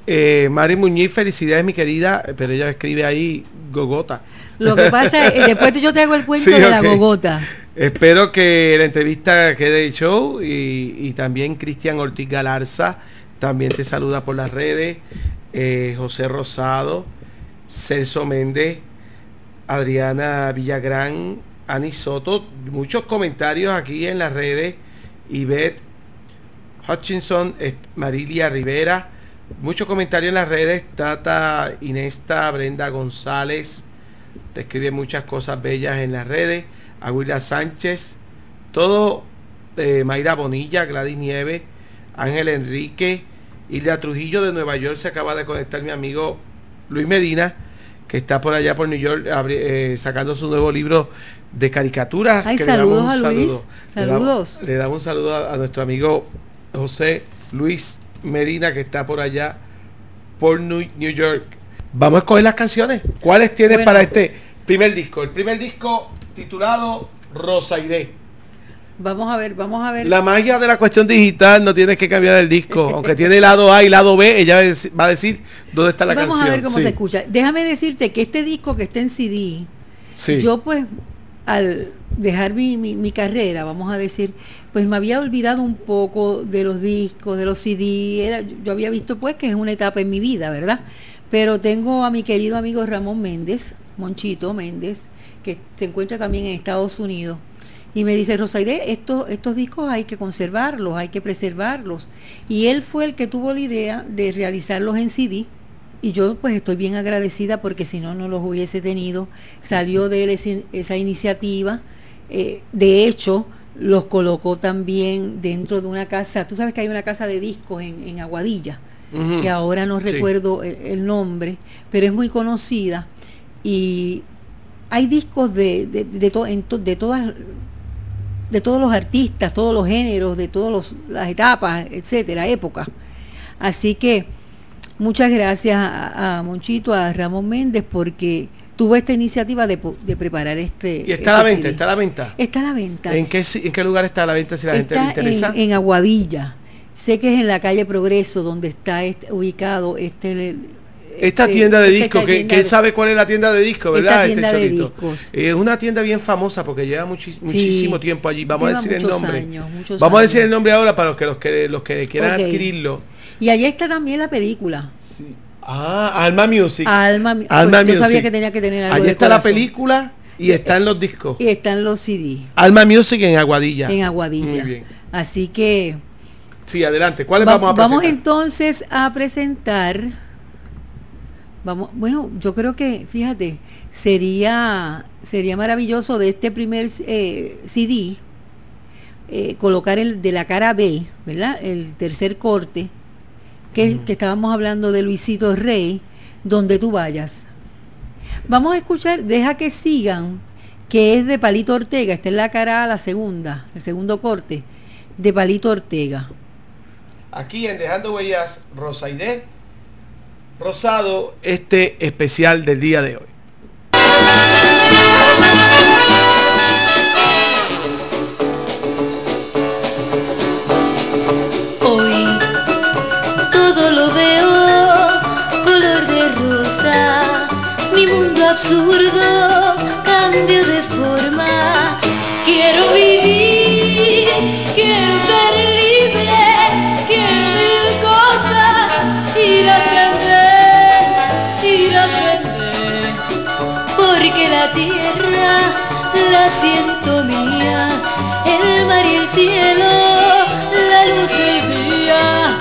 Eh, Mari Muñiz, felicidades mi querida, pero ella escribe ahí Gogota. Lo que pasa es, después yo te hago el *laughs* cuento Sí, de la gogota. Espero que la entrevista quede de show y, y también Cristian Ortiz Galarza también te saluda por las redes, eh, José Rosado, Celso Méndez, Adriana Villagrán, Ani Soto, muchos comentarios aquí en las redes, Ivette Hutchinson, Marilia Rivera, muchos comentarios en las redes, Tata Inesta, Brenda González, te escribe muchas cosas bellas en las redes, Aguila Sánchez, todo, eh, Mayra Bonilla, Gladys Nieves, Ángel Enrique, Hilda Trujillo de Nueva York, se acaba de conectar mi amigo Luis Medina, que está por allá por New York eh, sacando su nuevo libro de caricaturas. Ay, que le damos saludos un a Luis. saludo. Saludos. Le damos un saludo a, a nuestro amigo José Luis Medina, que está por allá por New, New York. Vamos a escoger las canciones. ¿Cuáles tienes Bueno. para este primer disco? El primer disco titulado Rosairé. Vamos a ver, vamos a ver. La magia de la cuestión digital no tienes que cambiar el disco. Aunque tiene lado A y lado B, ella va a decir dónde está la Vamos canción. a ver cómo Sí, se escucha. Déjame decirte que este disco que está en CD, sí. yo pues al dejar mi, mi- mi carrera, vamos a decir, pues me había olvidado un poco de los discos, de los CD, era, yo había visto pues que es una etapa en mi vida, ¿verdad? Pero tengo a mi querido amigo Ramón Méndez, Monchito Méndez, que se encuentra también en Estados Unidos. Y me dice, Rosaide, estos, estos discos hay que conservarlos, hay que preservarlos. Y él fue el que tuvo la idea de realizarlos en CD. Y yo pues estoy bien agradecida porque si no, no los hubiese tenido. Salió de él ese- esa iniciativa. Eh, de hecho, los colocó también dentro de una casa. Tú sabes que hay una casa de discos en, en Aguadilla, que ahora no Sí. recuerdo el, el nombre, pero es muy conocida. Y hay discos de, de, de, to- en to- de todas de todos los artistas, todos los géneros, de todas las etapas, etcétera, épocas. Así que muchas gracias a, a Monchito, a Ramón Méndez, porque tuvo esta iniciativa de, de preparar este. Y está a la este venta, CD. está a la venta. Está a la venta. ¿En qué, ¿En qué lugar está a la venta si la gente le interesa? en, en Aguadilla. Sé que es en la calle Progreso donde está este- ubicado este. Esta este- tienda de discos, que, que él sabe cuál es la tienda de discos, Esta ¿verdad? tienda este de discos. Es una tienda bien famosa porque lleva muchísimo tiempo allí. Vamos a decir el muchos nombre. años, Vamos a decir el nombre ahora para los que los que, los que quieran Ok. adquirirlo. Y allá está también la película. Ah, Alma Music. Alma, Alma pues, yo sabía Music. que tenía que tener algo Allí está la película y están los discos. Y están los CD Alma Music en Aguadilla. en Aguadilla. Muy bien. Así que Sí, adelante. ¿Cuáles va- vamos a presentar? entonces a presentar. Vamos, bueno, yo creo que, fíjate, sería sería maravilloso de este primer eh, CD eh, colocar el de la cara B, ¿verdad? El tercer corte, que, que estábamos hablando de Luisito Rey, donde tú vayas. Vamos a escuchar, deja que sigan, que es de Palito Ortega, esta es la cara A, la segunda, el segundo corte, de Palito Ortega. Aquí en Dejando Huellas, Rosaide Rosado, este especial del día de hoy. Hoy todo lo veo color de rosa, mi mundo absurdo cambio de forma. Quiero vivir, quiero ser libre, quiero mil cosas y las la tierra la siento mía, el mar y el cielo, la luz del día.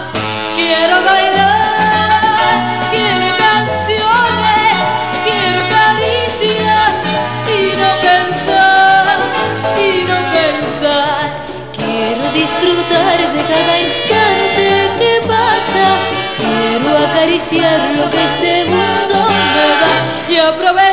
Quiero bailar, quiero canciones, quiero caricias y no pensar, y no pensar. Quiero disfrutar de cada instante que pasa, quiero acariciar lo que este mundo me da y aprovechar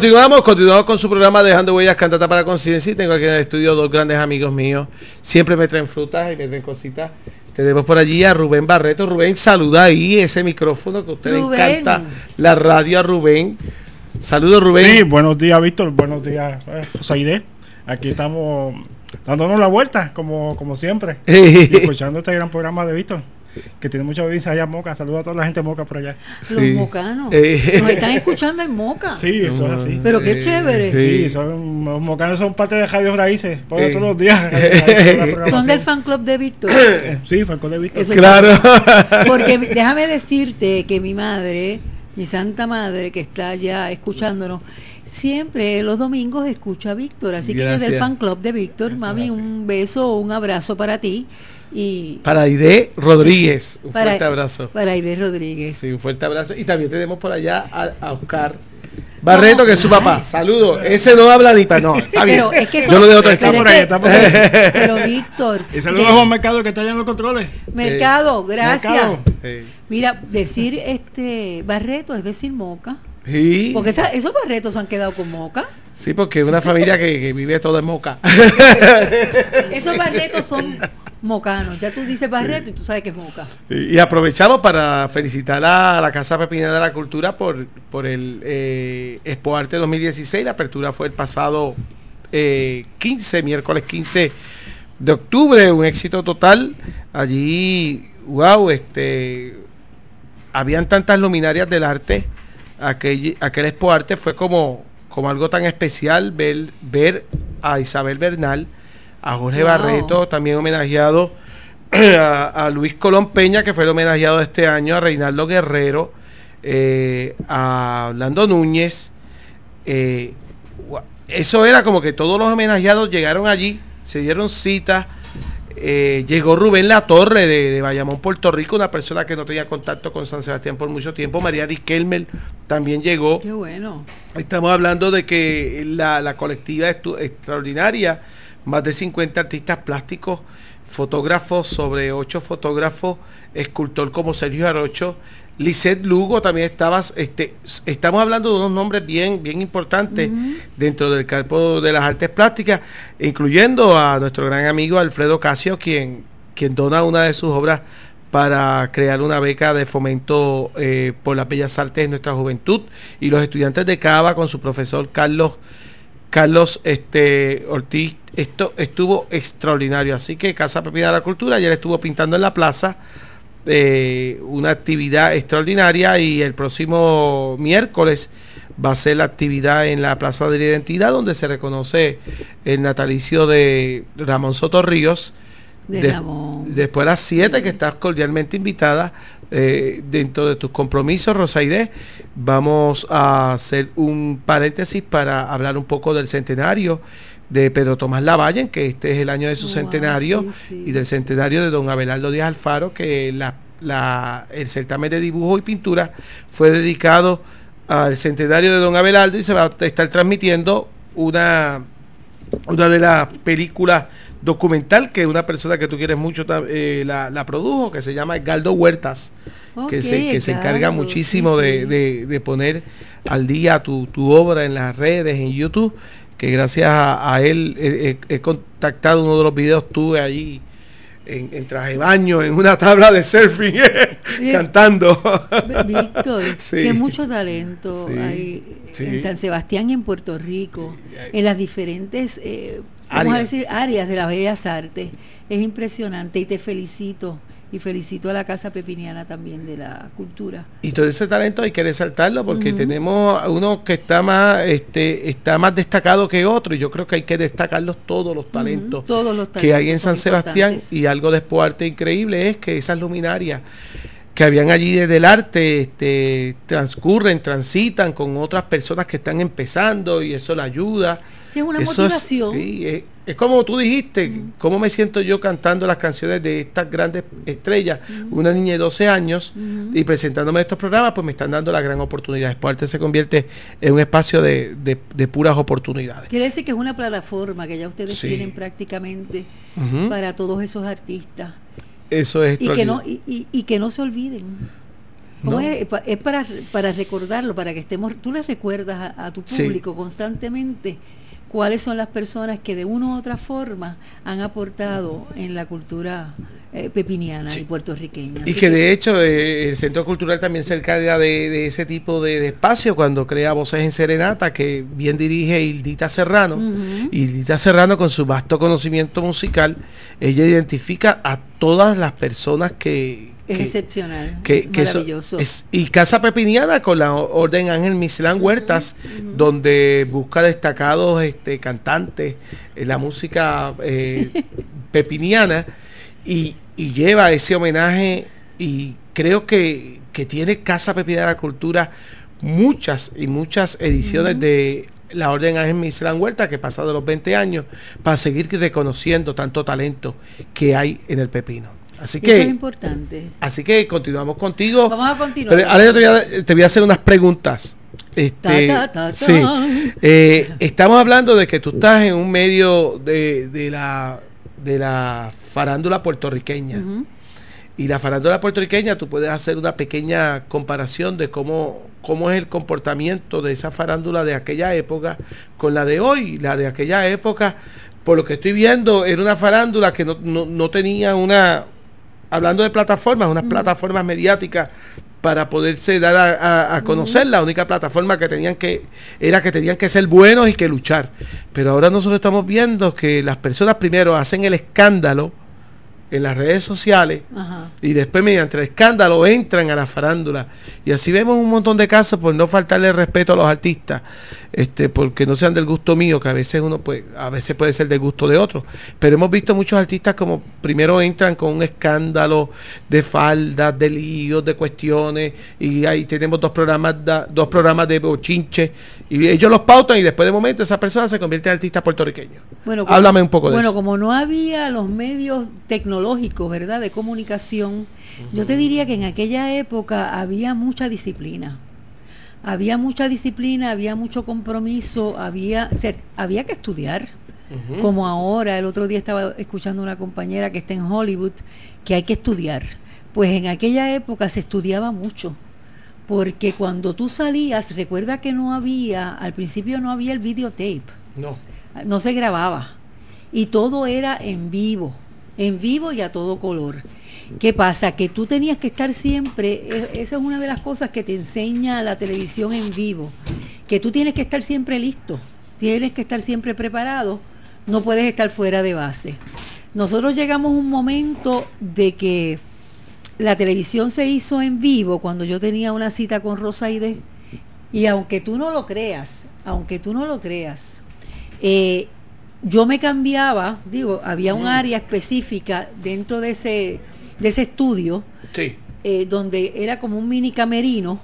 continuamos, continuamos con su programa Dejando Huellas Cantata para Conciencia. Y tengo aquí en el estudio dos grandes amigos míos. Siempre me traen frutas y me traen cositas. Tenemos por allí a Rubén Barreto. Rubén, saluda ahí ese micrófono que a usted le encanta. La radio a Rubén. Saludos, Rubén. Sí, buenos días, Víctor. Buenos días, eh, Josaide. Aquí estamos dándonos la vuelta, como, como siempre. *laughs* y escuchando este gran programa de Víctor, que tiene mucha audiencia allá en Moca. Saludos a toda la gente de Moca por allá. Los mocanos. Eh. Nos están escuchando en Moca. *laughs* Sí, eso es así. Pero qué Eh, chévere. sí. Sí, son, los mocanos son parte de Radio Raíces, por Sí. todos los días. *laughs* Son del fan club de Víctor. Sí, Franco de Víctor. Eso Claro. Porque *laughs* déjame decirte que mi madre, mi santa madre que está allá escuchándonos, siempre los domingos escucha a Víctor. Así que es del fan club de Víctor. Mami, un beso, un abrazo para ti. Y Para Aide Rodríguez. Un para, fuerte abrazo. Para Aide Rodríguez. Sí, un fuerte abrazo. Y también tenemos por allá a, a Oscar Barreto, que es su papá. Saludos. Ese no habla ni para no. Está bien. Pero es que Yo lo dejo pero tranquilo. es por ahí, que- está por ahí. Pero Víctor, *laughs* Y saludos a Juan Mercado que está allá en los controles. Mercado, gracias. Mercado. Mira, decir este Barreto es decir Moca. Sí, Porque esa- esos Barretos se han quedado con Moca. sí, porque es una familia que, que vive todo en Moca. *laughs* Esos Barretos son mocanos. Ya tú dices Barreto y tú sabes que es Moca. Y y aprovechamos para felicitar a la Casa Pepinera de la Cultura por, por el eh, Expo Arte 2016. La apertura fue el pasado eh, 15, miércoles 15 de octubre, un éxito total. Allí, wow, este, habían tantas luminarias del arte. Aquel, aquel Expo Arte fue como, como algo tan especial ver, ver a Isabel Bernal, a Jorge Wow. Barreto, también homenajeado *clears throat* a, a Luis Colón Peña, que fue el homenajeado este año, a Reinaldo Guerrero, eh, a Orlando Núñez. eh, eso era como que todos los homenajeados llegaron allí, se dieron cita. eh, llegó Rubén La Torre de, de Bayamón, Puerto Rico, una persona que no tenía contacto con San Sebastián por mucho tiempo. María Riquelme también llegó. Qué bueno. Estamos hablando de que la, la colectiva extraordinaria, más de 50 artistas plásticos, fotógrafos, sobre 8 fotógrafos, escultor como Sergio Arocho, Lisette Lugo también estabas, este, estamos hablando de unos nombres bien, bien importantes dentro del campo de las artes plásticas, incluyendo a nuestro gran amigo Alfredo Casio, quien, quien dona una de sus obras para crear una beca de fomento eh, por las bellas artes en nuestra juventud y los estudiantes de Cava con su profesor Carlos Carlos este Ortiz esto estuvo extraordinario así que Casa Propiedad de la Cultura ayer estuvo pintando en la plaza eh, una actividad extraordinaria y el próximo miércoles va a ser la actividad en la Plaza de la Identidad donde se reconoce el natalicio de Ramón Soto Ríos De. Después a las 7, que estás cordialmente invitada. Eh, dentro de tus compromisos, Rosaide, vamos a hacer un paréntesis para hablar un poco del centenario de Pedro Tomás Lavalle, que este es el año de su Wow, centenario, sí, sí. y del centenario de don Abelardo Díaz Alfaro, que la, la- el certamen de dibujo y pintura fue dedicado al centenario de don Abelardo y se va a estar transmitiendo una una de las películas documental que una persona que tú quieres mucho eh, la, la produjo, que se llama Edgardo Huertas, que, se, que se encarga muchísimo sí, de, sí. de- de poner al día tu, tu obra en las redes, en YouTube, que gracias a, a él he, contactado uno de los videos, tuve allí en, en traje de baño, en una tabla de surfing, *laughs* cantando. Víctor, *laughs* Sí. que mucho talento Sí, hay en San Sebastián y en Puerto Rico, en las diferentes, eh, vamos a decir, áreas de las bellas artes. Es impresionante y te felicito. Y felicito a la Casa Pepiniana también de la Cultura. Y todo ese talento hay que resaltarlo porque tenemos uno que está más, este, está más destacado que otro. Y yo creo que hay que destacarlos todos los talentos todos los que hay en San Sebastián. Y algo de Expo Arte increíble es que esas luminarias que habían allí desde el arte este, transcurren, transitan con otras personas que están empezando y eso le ayuda. Sí, es una Eso es- motivación. sí, es, es como tú dijiste, cómo me siento yo cantando las canciones de estas grandes estrellas, una niña de 12 años, Ujú. y presentándome estos programas, pues me están dando la gran oportunidad. Expo Arte se convierte en un espacio de, de- de puras oportunidades. Quiere decir que es una plataforma que ya ustedes Sí. tienen prácticamente para todos esos artistas. Eso es y que no y, y- y que no se olviden ¿Cómo No. es? Pa- es para, para recordarlo para que estemos tú les recuerdas a, a tu Sí. público constantemente cuáles son las personas que de una u otra forma han aportado en la cultura eh, pepiniana Sí. y puertorriqueña Y que de hecho eh, el Centro Cultural también se encarga de, de ese tipo de, de espacio cuando crea Voces en Serenata, que bien dirige Hildita Serrano. Y Hildita Serrano, con su vasto conocimiento musical, ella identifica a todas las personas que... es que- excepcional que, maravilloso. es- y Casa Pepiniana con la Orden Ángel Mislán Huertas, donde busca destacados este, cantantes en la música eh, *laughs* pepiniana y, y lleva ese homenaje y creo que, que tiene Casa Pepiniana Cultura muchas y muchas ediciones de la Orden Ángel Mislán Huertas que pasa de los 20 años para seguir reconociendo tanto talento que hay en el pepino. Así eso es que importante Así que continuamos contigo. vamos a continuar Pero ahora yo te voy a, te voy a hacer unas preguntas. Este, Ta, ta, ta, sí. Eh, estamos hablando de que tú estás en un medio de, de la de la farándula puertorriqueña. Y la farándula puertorriqueña, tú puedes hacer una pequeña comparación de cómo, cómo es el comportamiento de esa farándula de aquella época con la de hoy. La de aquella época, por lo que estoy viendo, era una farándula que no, no- no tenía una, hablando de plataformas, unas plataformas mediáticas para poderse dar a, a- a conocer. La única plataforma que tenían que, era que tenían que ser buenos y que luchar. Pero ahora nosotros estamos viendo que las personas primero hacen el escándalo en las redes sociales Ajá. y después mediante el escándalo entran a la farándula y así vemos un montón de casos por no faltarle respeto a los artistas este porque no sean del gusto mío que a veces uno pues a veces puede ser del gusto de otro pero hemos visto muchos artistas como primero entran con un escándalo de faldas de líos de cuestiones y ahí tenemos dos programas da- dos programas de bochinche y ellos los pautan y después de momento esa persona se convierte en artista puertorriqueño Bueno, Háblame un poco de bueno, eso. como no había los medios tecnológicos, ¿verdad?, de comunicación, yo te diría que en aquella época había mucha disciplina. Había mucha disciplina, había mucho compromiso, había, se- había que estudiar. Como ahora, el otro día estaba escuchando una compañera que está en Hollywood, que hay que estudiar. Pues en aquella época se estudiaba mucho. Porque cuando tú salías, recuerda que no había, al principio no había el videotape no no se grababa y todo era en vivo, en vivo y a todo color. ¿Qué pasa? Que tú tenías que estar siempre, e- esa es una de las cosas que te enseña la televisión en vivo, que tú tienes que estar siempre listo, tienes que estar siempre preparado, no puedes estar fuera de base. Nosotros llegamos a un momento de que la televisión se hizo en vivo cuando yo tenía una cita con Rosaide y aunque tú no lo creas, aunque tú no lo creas, eh, yo me cambiaba, digo, había un área específica dentro de ese, de ese estudio sí eh, donde era como un mini camerino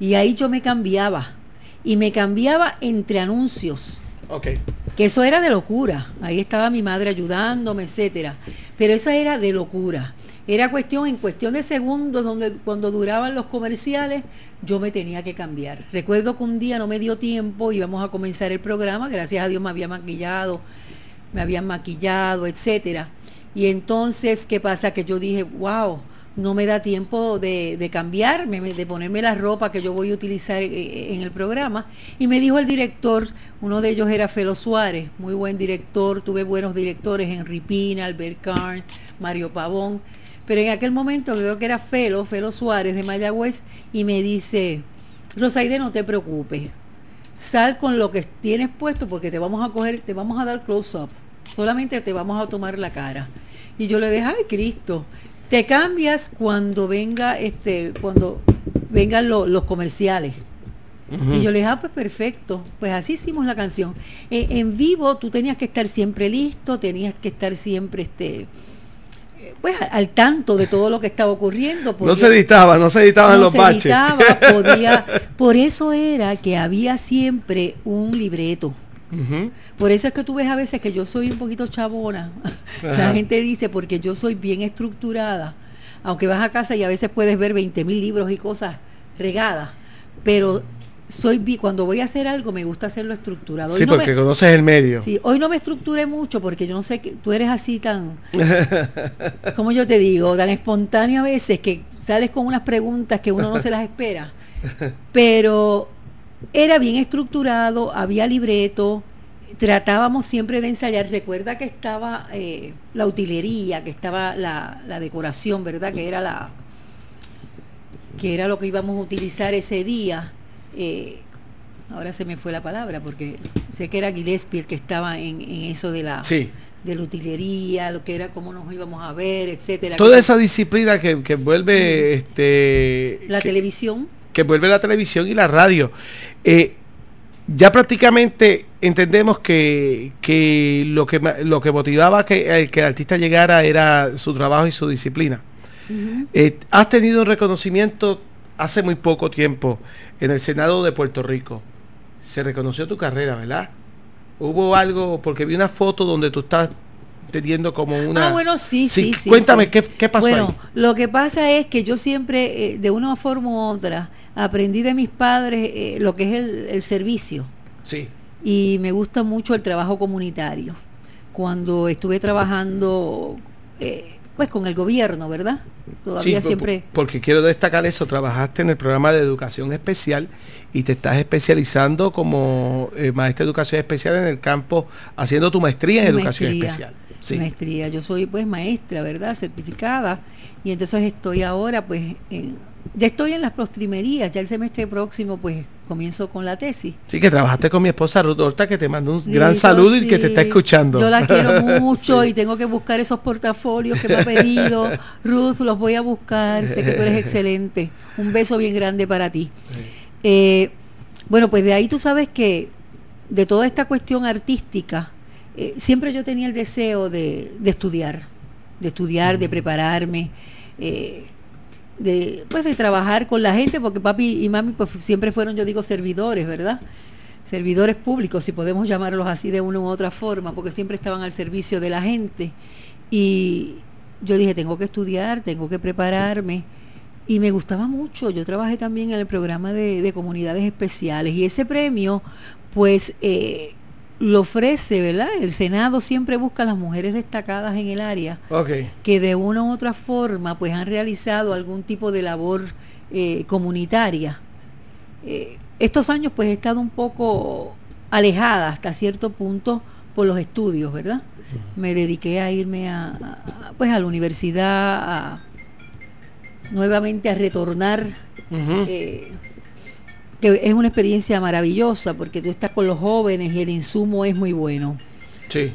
y ahí yo me cambiaba y me cambiaba entre anuncios ok que eso era de locura. Ahí estaba mi madre ayudándome, etcétera. Pero eso era de locura. Era cuestión, en cuestión de segundos, donde cuando duraban los comerciales, yo me tenía que cambiar. Recuerdo que un día no me dio tiempo, íbamos a comenzar el programa, gracias a Dios me había maquillado, me habían maquillado, etcétera. Y entonces, ¿qué pasa? Que yo dije, wow, no me da tiempo de, de cambiarme, de ponerme la ropa que yo voy a utilizar eh, en el programa. Y me dijo el director, uno de ellos era Felo Suárez, muy buen director, tuve buenos directores, Henry Pina, Albert Carn, Mario Pavón. Pero en aquel momento creo que era Felo, Felo Suárez de Mayagüez, y me dice, Rosaide, no te preocupes, sal con lo que tienes puesto porque te vamos a coger, te vamos a dar close up, solamente te vamos a tomar la cara. Y yo le dije, ay Cristo, te cambias cuando venga este, cuando vengan lo- los comerciales. Y yo le dije, ah, pues perfecto, pues así hicimos la canción. Eh, en vivo tú tenías que estar siempre listo, tenías que estar siempre este pues al tanto de todo lo que estaba ocurriendo. no se editaba no se editaban no los se baches editaba, podía- *laughs* por eso era que había siempre un libreto. Por eso es que tú ves a veces que yo soy un poquito chabona. Ajá. La gente dice porque yo soy bien estructurada. Aunque vas a casa y a veces puedes ver 20 mil libros y cosas regadas. Pero soy cuando voy a hacer algo me gusta hacerlo estructurado. Hoy Sí, no porque me- conoces el medio. Sí, hoy no me estructuré mucho porque yo no sé que tú eres así tan, *laughs* como yo te digo, tan espontáneo a veces que sales con unas preguntas que uno no se las espera. *laughs* Pero era bien estructurado, había libreto, tratábamos siempre de ensayar. Recuerda que estaba eh, la utilería, que estaba la, la decoración, ¿verdad? Que era la que era lo que íbamos a utilizar ese día. Eh, ahora se me fue la palabra porque sé que era Gillespie el que estaba en, en eso de la Sí. de la utilería, lo que era cómo nos íbamos a ver, etcétera. Toda esa disciplina que, que vuelve este la que, televisión. que vuelve la televisión y la radio. Eh, ya prácticamente entendemos que, que lo que lo que motivaba que, el que el artista llegara era su trabajo y su disciplina. Eh, has tenido un reconocimiento hace muy poco tiempo en el Senado de Puerto Rico. Se reconoció tu carrera, ¿verdad? Hubo algo, porque vi una foto donde tú estás teniendo como una... Ah, bueno, sí, sí, sí. Cuéntame, sí. ¿qué, qué pasó Bueno, ahí? lo que pasa es que yo siempre, eh, de una forma u otra, aprendí de mis padres eh, lo que es el, el servicio. Sí. y me gusta mucho el trabajo comunitario. Cuando estuve trabajando eh, pues con el gobierno, ¿verdad? Todavía Sí, siempre Porque quiero destacar eso, trabajaste en el programa de educación especial y te estás especializando como eh, maestra de educación especial en el campo, haciendo tu maestría en educación especial. Sí. maestría. Yo soy pues maestra, ¿verdad? Certificada y entonces estoy ahora pues en- ya estoy en las postrimerías, ya el semestre próximo pues comienzo con la tesis. Sí, que trabajaste con mi esposa Ruth Horta, que te mando un gran saludo y que te está escuchando. Yo la quiero *laughs* mucho Sí. y tengo que buscar esos portafolios que me ha pedido. *laughs* Ruth, los voy a buscar. Sé que tú eres *laughs* excelente. Un beso bien grande para ti. Eh, bueno, pues de ahí tú sabes que de toda esta cuestión artística, eh, siempre yo tenía el deseo de, de estudiar, de estudiar, de prepararme. eh, de pues de trabajar con la gente porque papi y mami pues siempre fueron yo digo servidores verdad servidores públicos si podemos llamarlos así de una u otra forma porque siempre estaban al servicio de la gente. Y yo dije tengo que estudiar tengo que prepararme. Y me gustaba mucho yo trabajé también en el programa de, de comunidades especiales. Y ese premio pues eh, lo ofrece verdad el senado siempre busca a las mujeres destacadas en el área que de una u otra forma pues han realizado algún tipo de labor eh, comunitaria. Eh, estos años pues he estado un poco alejada hasta cierto punto por los estudios, ¿verdad? Me dediqué a irme a, a- pues a la universidad, a, nuevamente a retornar, eh, que es una experiencia maravillosa porque tú estás con los jóvenes y el insumo es muy bueno. Sí.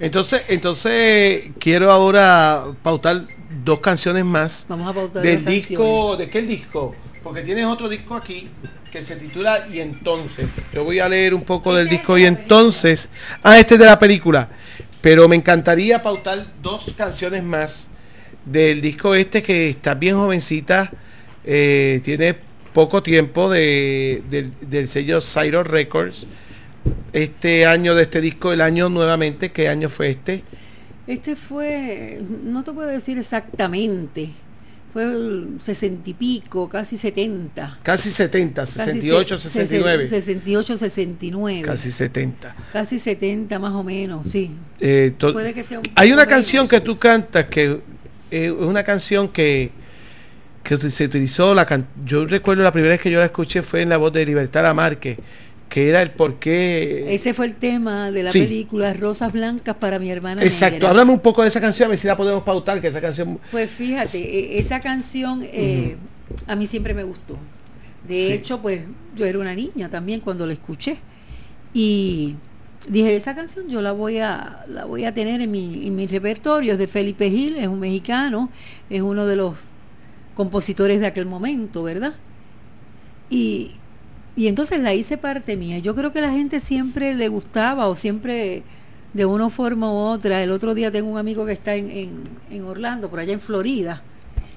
Entonces, entonces quiero ahora pautar dos canciones más Vamos a pautar del disco, ¿de qué disco? Porque tienes otro disco aquí que se titula Y entonces. Yo voy a leer un poco del disco Y entonces. Ah, este es de la película. Pero me encantaría pautar dos canciones más del disco este que está bien jovencita. eh, tiene poco tiempo de, del, del sello Cyro Records. Este año de este disco, el año nuevamente, ¿qué año fue este? Este fue, no te puedo decir exactamente, fue el sesenta y pico, casi 70. Casi 70, casi 68, se- 69. 68, 69. Casi 70. Casi 70 más o menos, sí. Eh, to- Puede que sea un hay una canción que tú cantas que eh, es una canción que, que se utilizó, la can- yo recuerdo la primera vez que yo la escuché fue en la voz de Libertad Lamarque, que era el por qué... Ese fue el tema de la Sí. película Rosas Blancas para mi hermana. Exacto, negra. háblame un poco de esa canción, a ver si la podemos pautar, que esa canción... Pues fíjate, e- esa canción eh, a mí siempre me gustó. De Sí. hecho, pues yo era una niña también cuando la escuché. Y dije, esa canción yo la voy a, la voy a tener en mi, en mi repertorio. Es de Felipe Gil, es un mexicano, es uno de los compositores de aquel momento, ¿verdad? Y, y entonces la hice parte mía. Yo creo que la gente siempre le gustaba o siempre de una forma u otra. El otro día tengo un amigo que está en, en, en Orlando, por allá en Florida.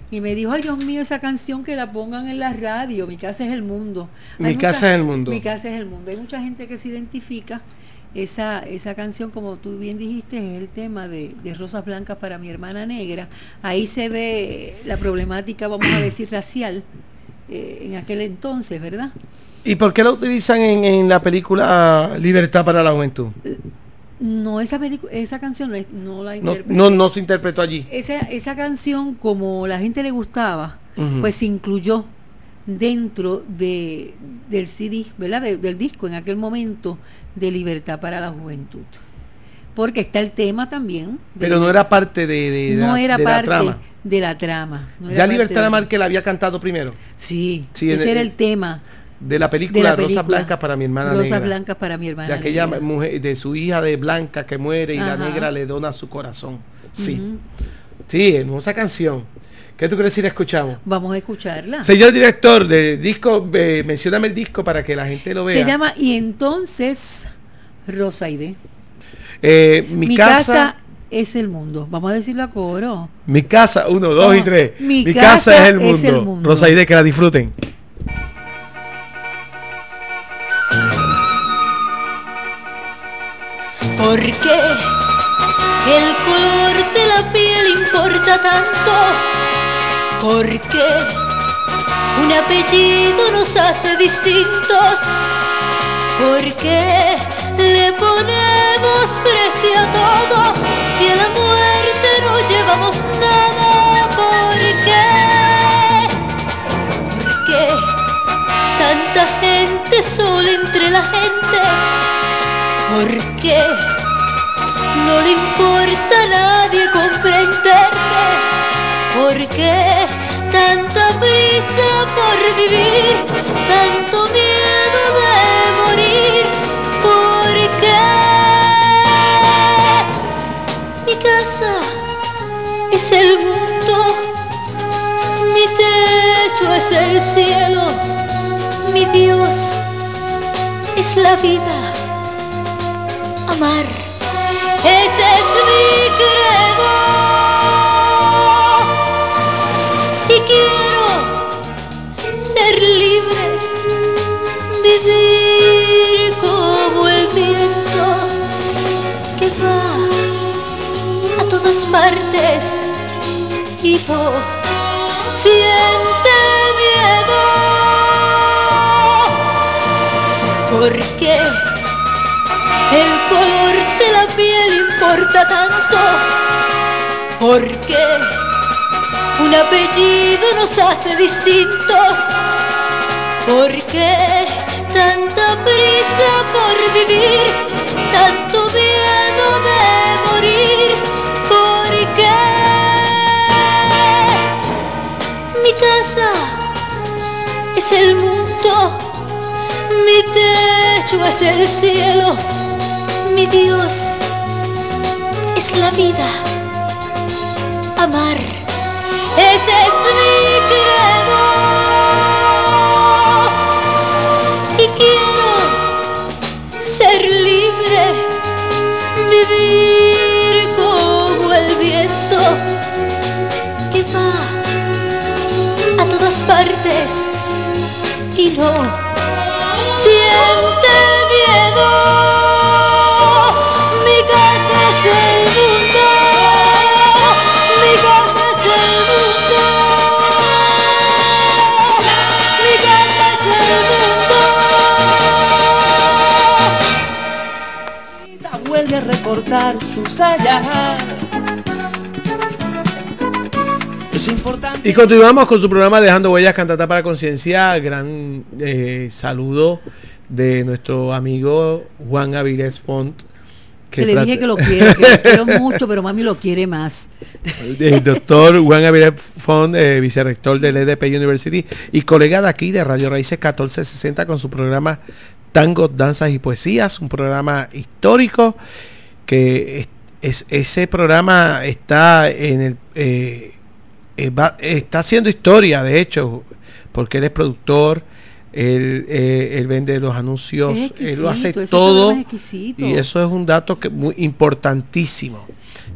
Y me dijo, ay Dios mío, esa canción que la pongan en la radio, mi casa es el mundo. Mi casa es el mundo. Mi casa es el mundo. Hay mucha gente que se identifica. Esa, esa canción, como tú bien dijiste, es el tema de, de Rosas Blancas para mi hermana negra. Ahí se ve la problemática, vamos a decir, racial eh, en aquel entonces, ¿verdad? ¿Y por qué la utilizan en, en la película Libertad para la Juventud? No, esa, esa canción no, no la No, no, no se interpretó allí. Esa, esa canción, como la gente le gustaba, pues se incluyó dentro de, del CD, ¿verdad? De- del disco en aquel momento de Libertad para la Juventud. Porque está el tema también. Pero no era parte de, no la, era de la parte trama. de la trama. no Ya parte Libertad de la- Lamarque la había cantado primero. Sí, Sí, ese el- era el tema. De la película la película. Rosas Blancas para mi hermana Rosas negra. blancas para mi hermana. de aquella negra. mujer, de su hija de Blanca que muere y la negra le dona su corazón. Sí. Sí, hermosa canción. ¿Qué tú crees si la escuchamos? Vamos a escucharla. Señor director de disco, eh, mencióname el disco para que la gente lo vea. Se llama Y entonces Rosaide. Eh, mi, Mi, casa, casa, es el mundo. Vamos a decirlo a coro. mi casa, uno, dos No, y tres. mi Mi, casa casa, es el mundo. es el mundo. Rosaide, que la disfruten. ¿Por qué el color de la piel importa tanto? ¿Por qué un apellido nos hace distintos? ¿Por qué le ponemos precio a todo si a la muerte no llevamos nada? ¿Por qué? ¿Por qué tanta gente sola entre la gente? ¿Por qué no le importa a nadie comprenderme? ¿Por qué tanta prisa por vivir? ¿Tanto miedo de morir? ¿Por qué? Mi casa es el mundo, mi techo es el cielo, mi Dios es la vida amar. Ese es mi credo. Y no siente miedo. Porque el color de la piel importa tanto porque un apellido nos hace distintos porque tanta prisa por vivir el mundo mi techo es el cielo mi Dios es la vida, amar, ese es mi credo. Y quiero ser libre, vivir como el viento que va a todas partes siente miedo. Mi casa es el mundo, mi casa es el mundo, mi casa es el mundo. vuelve a recortar su saya. Es importante. Y continuamos con su programa Dejando Huellas, Cantata para Conciencia. Gran eh, saludo de nuestro amigo Juan Avilés Font. Que le dije que lo quiero, que lo quiero mucho, pero mami lo quiere más. *laughs* El doctor Juan Avilés Font, eh, vicerrector del EDP University y colega de aquí de Radio Raíces 1460 con su programa Tango, Danzas y Poesías, un programa histórico que es, es- ese programa está en el eh, eh, va- está haciendo historia, de hecho, porque él es productor, él, eh, él vende los anuncios, él lo hace todo. Y eso es un dato que muy importantísimo.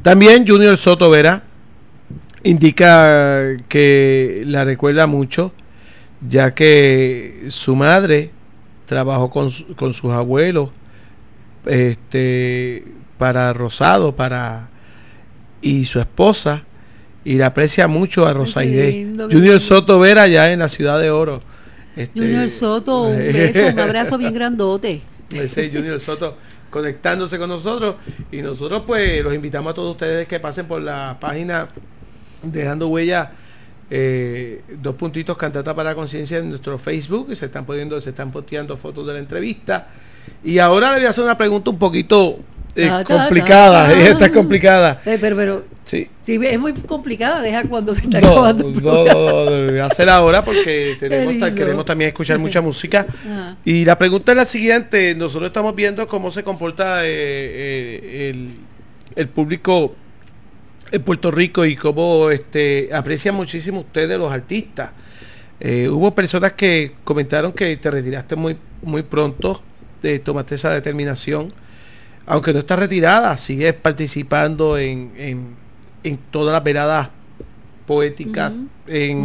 También Junior Soto Vera indica que la recuerda mucho, ya que su madre trabajó con, con sus abuelos este, para Rosado, para y su esposa, y le aprecia mucho a Rosaide. lindo, Junior. Soto Vera allá en la ciudad de Oro. Este, Junior Soto, un *laughs* beso, un abrazo bien grandote. Ese Junior Soto conectándose con nosotros y nosotros pues los invitamos a todos ustedes que pasen por la página dejando huella eh, dos puntitos cantata para conciencia en nuestro Facebook y se están poniendo se están posteando fotos de la entrevista y ahora le voy a hacer una pregunta un poquito eh, complicada ta, ta. esta es complicada Eh, pero, pero sí si es muy complicada, deja cuando se está no, acabando. no, no, hacer ahora porque *laughs* tenemos, queremos también escuchar mucha música Ajá. Y la pregunta es la siguiente, nosotros estamos viendo cómo se comporta eh, eh, el, el público en Puerto Rico y cómo este, aprecian muchísimo ustedes los artistas. Eh, hubo personas que comentaron que te retiraste muy, muy pronto, eh, tomaste esa determinación, aunque no estás retirada, sigues participando en, en, en todas las veladas poéticas, en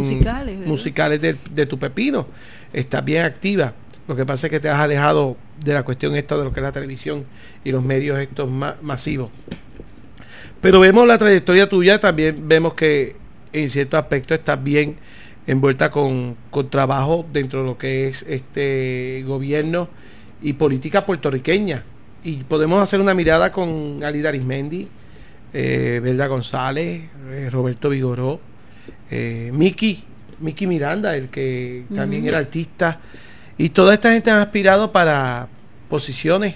Musicales, de, de tu pepino. Estás bien activa. Lo que pasa es que te has alejado de la cuestión esta de lo que es la televisión y los medios estos ma- masivos. Pero vemos la trayectoria tuya, también vemos que en cierto aspecto estás bien envuelta con, con trabajo dentro de lo que es este gobierno y política puertorriqueña. Y podemos hacer una mirada con Alida Arismendi, eh, Belda González, eh, Roberto Vigoró, eh, Miki, Miki Miranda, el que también era artista. Y toda esta gente han aspirado para posiciones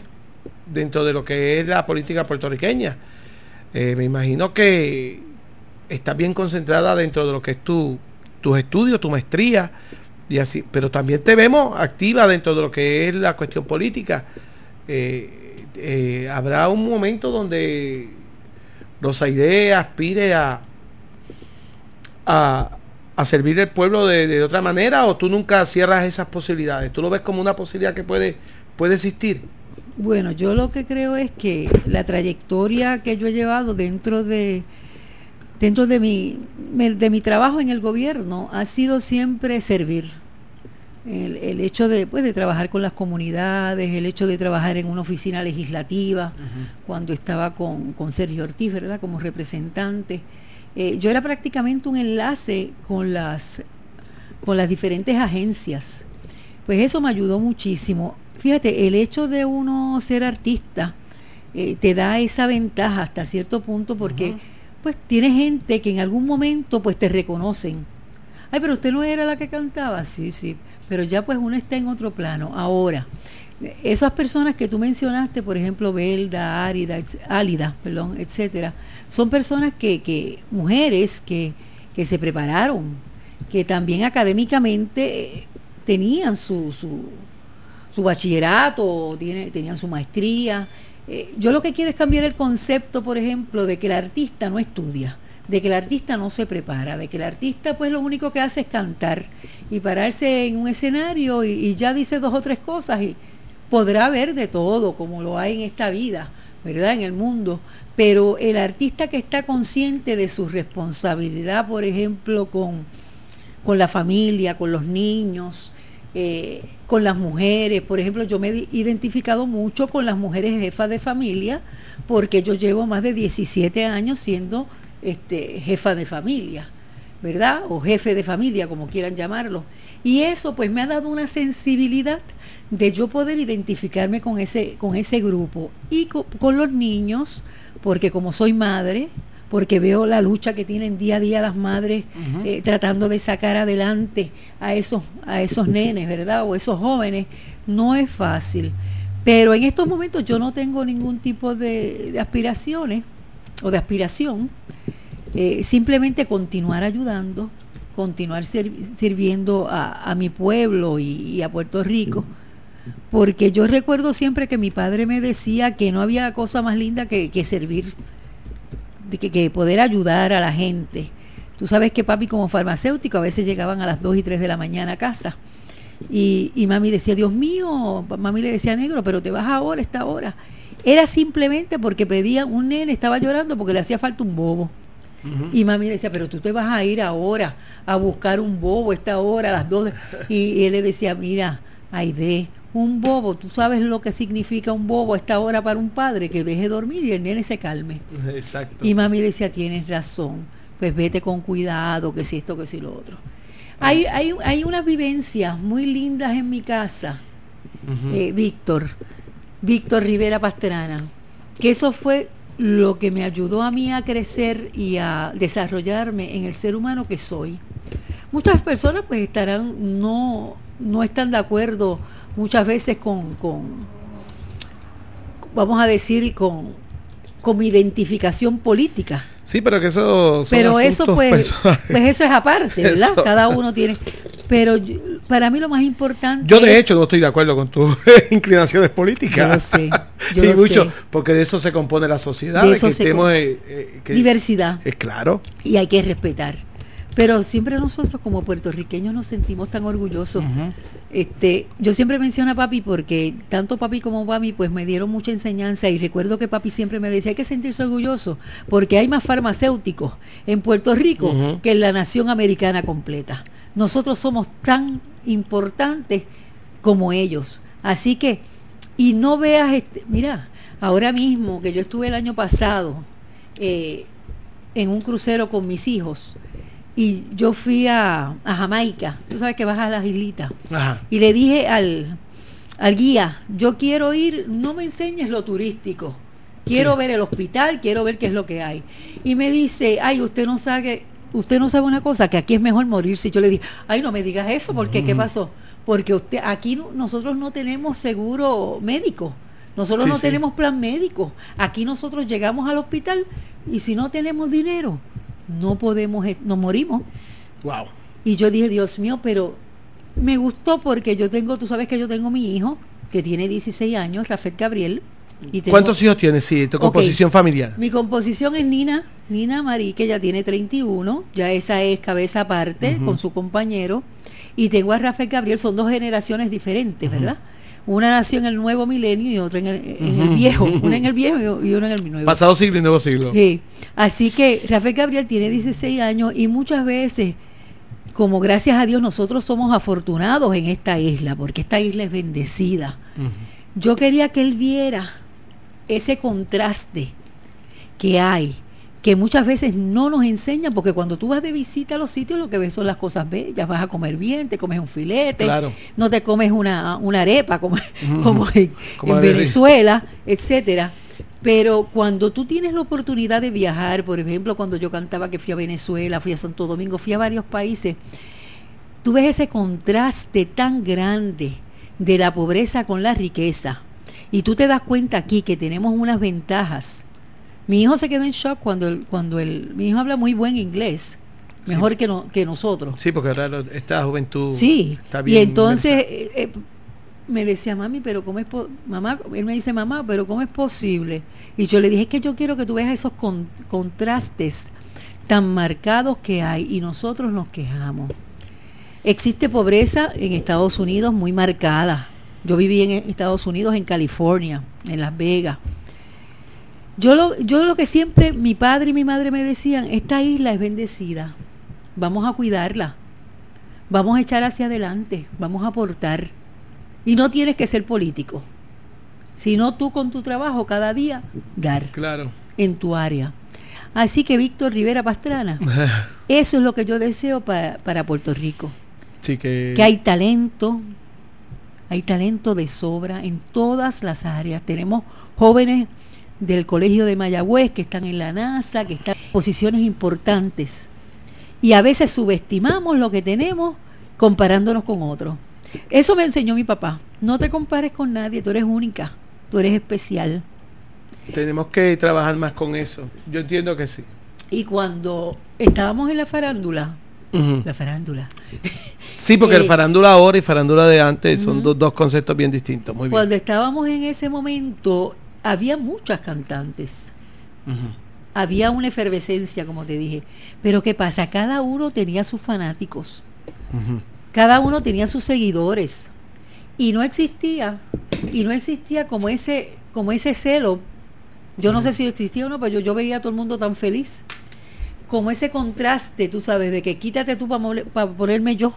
dentro de lo que es la política puertorriqueña. Eh, me imagino que estás bien concentrada dentro de lo que es tu, tus estudios, tu maestría, y así, pero también te vemos activa dentro de lo que es la cuestión política. Eh, eh, habrá un momento donde Rosaide aspire a, a, a servir al pueblo de, de otra manera o tú nunca cierras esas posibilidades. ¿Tú lo ves como una posibilidad que puede, puede existir? Bueno, yo lo que creo es que la trayectoria que yo he llevado dentro de dentro de mi de mi trabajo en el gobierno ha sido siempre servir. El, el hecho de, pues, de trabajar con las comunidades, el hecho de trabajar en una oficina legislativa, cuando estaba con, con Sergio Ortiz, ¿verdad? Como representante. Eh, yo era prácticamente un enlace con las, con las diferentes agencias. Pues eso me ayudó muchísimo. Fíjate, el hecho de uno ser artista eh, te da esa ventaja hasta cierto punto porque pues tiene gente que en algún momento pues te reconocen. Ay, pero usted no era la que cantaba. Sí, sí. Pero ya pues uno está en otro plano. Ahora, esas personas que tú mencionaste, por ejemplo, Belda, Árida, Álida, perdón, etcétera, son personas que, que mujeres que, que se prepararon, que también académicamente eh, tenían su, su, bachillerato, tenían su maestría. Eh, yo lo que quiero es cambiar el concepto, por ejemplo, de que el artista no estudia, de que el artista no se prepara, de que el artista pues lo único que hace es cantar y pararse en un escenario y, ya dice dos o tres cosas y podrá ver de todo como lo hay en esta vida, ¿verdad? En el mundo. Pero el artista que está consciente de su responsabilidad, por ejemplo, con, con la familia, con los niños, eh, con las mujeres. Por ejemplo, yo me he identificado mucho con las mujeres jefas de familia porque yo llevo más de 17 años siendo este, jefa de familia, ¿verdad? O jefe de familia, como quieran llamarlo. Y eso pues me ha dado una sensibilidad de yo poder identificarme con ese, con ese grupo y co- con los niños, porque como soy madre, porque veo la lucha que tienen día a día las madres eh, tratando de sacar adelante a esos, a esos nenes, ¿verdad? O esos jóvenes, no es fácil. Pero en estos momentos yo no tengo ningún tipo de, de aspiraciones o de aspiración, eh, simplemente continuar ayudando, continuar sir- sirviendo a, a mi pueblo y, a Puerto Rico. Porque yo recuerdo siempre que mi padre me decía que no había cosa más linda que, que servir, que, que poder ayudar a la gente. Tú sabes que papi como farmacéutico a veces llegaban a las 2 y 3 de la mañana a casa. Y, y mami decía, Dios mío, mami le decía negro, pero te vas ahora, esta hora. Era simplemente porque pedía, un nene estaba llorando porque le hacía falta un bobo. Y mami decía, pero tú te vas a ir ahora a buscar un bobo esta hora, a las 2. Y, y él le decía, mira, Aide, un bobo, tú sabes lo que significa un bobo a esta hora para un padre, que deje dormir y el nene se calme. Exacto. Y mami decía, tienes razón. pues vete con cuidado, que si esto, que si lo otro. Hay, hay, hay unas vivencias muy lindas en mi casa, eh, Víctor, Víctor Rivera Pastrana, que eso fue lo que me ayudó a mí a crecer y a desarrollarme en el ser humano que soy. Muchas personas pues estarán, no, no están de acuerdo muchas veces con, con vamos a decir, con, con mi identificación política. Sí, pero que eso son Pero eso pues, pues eso es aparte, ¿verdad? *laughs* Eso. Cada uno tiene. Pero yo- para mí lo más importante. Yo de es- hecho no estoy de acuerdo con tus *laughs* inclinaciones políticas. Yo lo sé, yo *laughs* y lo mucho, sé. porque de eso se compone la sociedad, De de, eso que estemos, eh, eh, que- diversidad Es claro. y hay que respetar. Pero siempre nosotros como puertorriqueños nos sentimos tan orgullosos. Este, yo siempre menciono a papi porque tanto papi como mami pues me dieron mucha enseñanza y recuerdo que papi siempre me decía hay que sentirse orgulloso porque hay más farmacéuticos en Puerto Rico que en la nación americana completa. Nosotros somos tan importantes como ellos. Así que, y no veas, este, mira, ahora mismo que yo estuve el año pasado eh, en un crucero con mis hijos y yo fui a, a Jamaica, tú sabes que vas a las islitas, Ajá. y le dije al, al guía, yo quiero ir, no me enseñes lo turístico, quiero Sí. ver el hospital, quiero ver qué es lo que hay. Y me dice, ay, usted no sabe, usted no sabe una cosa, que aquí es mejor morirse. Yo le dije, ay, no me digas eso, porque ¿qué pasó? Porque usted, aquí no- nosotros no tenemos seguro médico. Nosotros Sí, no sí. tenemos plan médico. Aquí nosotros llegamos al hospital y si no tenemos dinero, no podemos, e- nos morimos. Wow. Y yo dije, Dios mío, pero me gustó porque yo tengo, tú sabes que yo tengo mi hijo, que tiene 16 años, Rafael Gabriel. Y tengo- ¿Cuántos hijos tienes? Sí, tu composición familiar. Mi composición es Nina, Nina Marí, que ya tiene 31, ya esa es cabeza aparte con su compañero. Y tengo a Rafael Gabriel, son dos generaciones diferentes, ¿verdad? Una nació en el nuevo milenio y otra en el, en el Ujú. viejo, una en el viejo y una en el nuevo. Pasado siglo y nuevo siglo. Sí. Así que Rafael Gabriel tiene 16 años y muchas veces, como gracias a Dios nosotros somos afortunados en esta isla, porque esta isla es bendecida. Yo quería que él viera ese contraste que hay, que muchas veces no nos enseñan, porque cuando tú vas de visita a los sitios lo que ves son las cosas bellas, vas a comer bien, te comes un filete, Claro. no te comes una, una arepa como, *laughs* en, Como en *laughs* Venezuela, etcétera. Pero cuando tú tienes la oportunidad de viajar, por ejemplo, cuando yo cantaba que fui a Venezuela, fui a Santo Domingo, fui a varios países, tú ves ese contraste tan grande de la pobreza con la riqueza. Y tú te das cuenta aquí que tenemos unas ventajas. Mi hijo se quedó en shock cuando el, cuando el, mi hijo habla muy buen inglés, Sí. mejor que, no, que nosotros. Sí, porque ahora esta juventud Sí, está y bien. entonces inmersa. eh, eh, me decía, mami, pero ¿cómo es po- mamá? Él me dice, mamá, pero ¿cómo es posible? Y yo le dije, es que yo quiero que tú veas esos con- contrastes tan marcados que hay y nosotros nos quejamos. Existe pobreza en Estados Unidos muy marcada. Yo viví en Estados Unidos, en California, en Las Vegas. Yo lo, yo lo que siempre mi padre y mi madre me decían, esta isla es bendecida, vamos a cuidarla, vamos a echar hacia adelante, vamos a aportar. Y no tienes que ser político, sino tú con tu trabajo cada día dar Claro. en tu área. Así que Víctor Rivera Pastrana, *laughs* eso es lo que yo deseo pa- para Puerto Rico, sí que. que hay talento, hay talento de sobra en todas las áreas. Tenemos jóvenes del Colegio de Mayagüez que están en la NASA, que están en posiciones importantes. Y a veces subestimamos lo que tenemos comparándonos con otros. Eso me enseñó mi papá. No te compares con nadie, tú eres única, tú eres especial. Tenemos que trabajar más con eso. Yo entiendo que sí. Y cuando estábamos en la farándula, la farándula, Sí, porque Eh, el farándula ahora y farándula de antes son dos, dos conceptos bien distintos. Muy bien. cuando estábamos en ese momento, había muchas cantantes. Había una efervescencia, como te dije. Pero ¿qué pasa? Cada uno tenía sus fanáticos. Cada uno tenía sus seguidores. Y no existía, y no existía como ese, como ese celo. Yo no sé si existía o no, pero yo, yo veía a todo el mundo tan feliz. Como ese contraste, tú sabes, de que quítate tú para ponerme yo.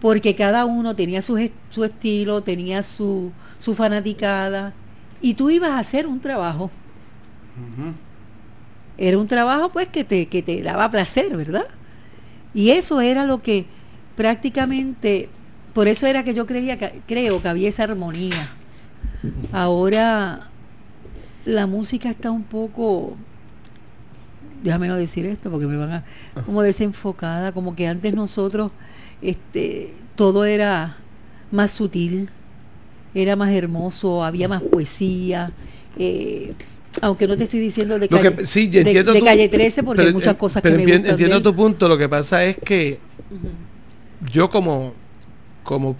Porque cada uno tenía su, su estilo, tenía su, su fanaticada. Y tú ibas a hacer un trabajo. Era un trabajo pues que te, que te daba placer, ¿verdad? Y eso era lo que prácticamente, por eso era que yo creía que, creo que había esa armonía. Ahora la música está un poco, déjame no decir esto porque me van a, como desenfocada, como que antes nosotros, este, todo era más sutil, era más hermoso, había más poesía. Eh, aunque no te estoy diciendo de calle, que, sí, de, de calle 13 porque hay muchas cosas que me entiendo, entiendo tu punto, lo que pasa es que yo como, como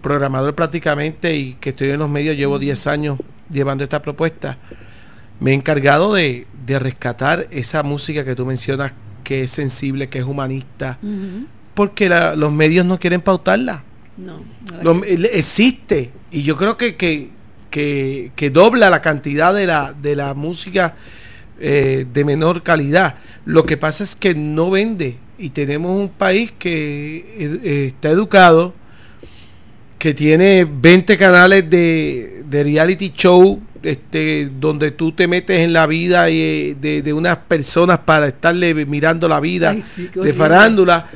programador prácticamente y que estoy en los medios, llevo 10 años llevando esta propuesta, me he encargado de, de, rescatar esa música que tú mencionas, que es sensible, que es humanista, porque la, los medios no quieren pautarla. No, Lo, existe y yo creo que, que, que, que, dobla la cantidad de la, de la música eh, de menor calidad. Lo que pasa es que no vende y tenemos un país que eh, está educado, que tiene 20 canales de, de, reality show, este, donde tú te metes en la vida de, de, unas personas para estarle mirando la vida Ay, sí, de farándula.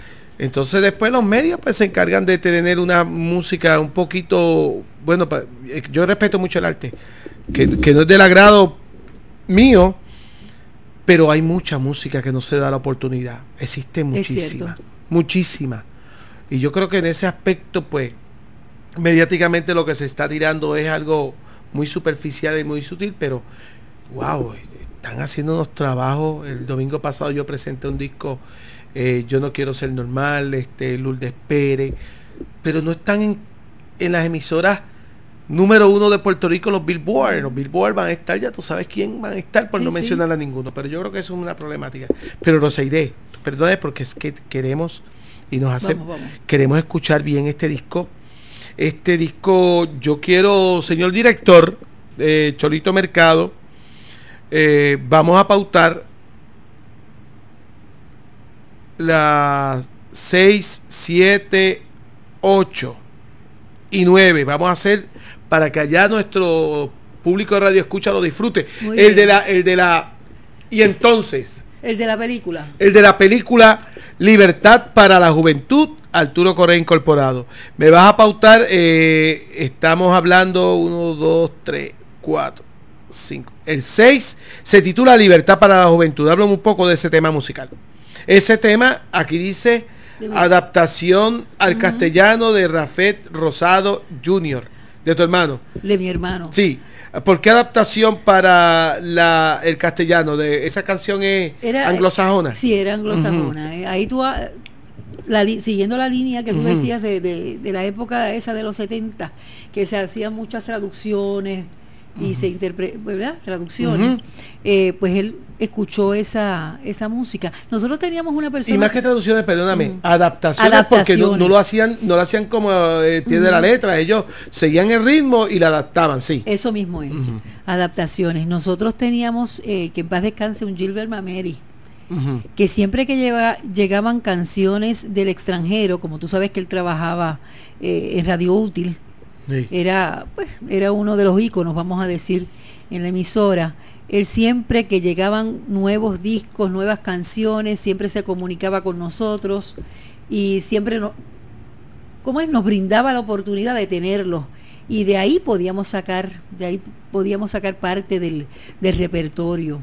Entonces después los medios pues se encargan de tener una música un poquito, bueno, yo respeto mucho el arte, que, que no es del agrado mío, pero hay mucha música que no se da la oportunidad. Existe muchísima, muchísima. Y yo creo que en ese aspecto, pues, mediáticamente lo que se está tirando es algo muy superficial y muy sutil, pero, wow, están haciendo unos trabajos. El domingo pasado yo presenté un disco, eh, Yo no quiero ser normal, este, Lourdes Pérez, pero no están en, en las emisoras número uno de Puerto Rico, los Billboard. Los Billboard van a estar, ya tú sabes quién van a estar, por Sí, no sí. mencionar a ninguno. Pero yo creo que eso es una problemática. Pero Roseide, perdone porque es que queremos y nos hace, Vamos, vamos. queremos escuchar bien este disco. Este disco, yo quiero, señor director, eh, Cholito Mercado, eh, vamos a pautar las 6, 7, 8 y 9. Vamos a hacer para que allá nuestro público de radio escucha lo disfrute. Muy El bien. de la, el de la, y entonces, El de la película. el de la película Libertad para la Juventud, Arturo Correa Incorporado. Me vas a pautar, eh, estamos hablando 1, 2, 3, 4, 5. El 6 se titula Libertad para la Juventud. Háblame un poco de ese tema musical. Ese tema, aquí dice adaptación al castellano de Rafet Rosado Jr., de tu hermano. De mi hermano. Sí. ¿Por qué adaptación para la, el castellano? De esa canción es Era- anglosajona. Sí, era anglosajona. eh. Ahí tú, ah, la siguiendo la línea que tú decías de, de- de la época esa de los 70, que se hacían muchas traducciones y se interpretaban, ¿verdad? Traducciones. Eh, pues él escuchó esa, esa música. Nosotros teníamos una persona... Y más que traducciones, perdóname, adaptaciones, porque no, lo hacían, no lo hacían como el pie de la letra, ellos seguían el ritmo y la adaptaban, sí. Eso mismo es, adaptaciones. Nosotros teníamos, eh, que en paz descanse, un Gilbert Mameri, que siempre que lleva, llegaban canciones del extranjero, como tú sabes que él trabajaba eh, en Radio Útil, Era, pues, era uno de los íconos, vamos a decir, en la emisora. Él siempre que llegaban nuevos discos, nuevas canciones, siempre se comunicaba con nosotros y siempre ¿cómo es? nos brindaba la oportunidad de tenerlos. Y de ahí podíamos sacar, de ahí podíamos sacar parte del, del repertorio.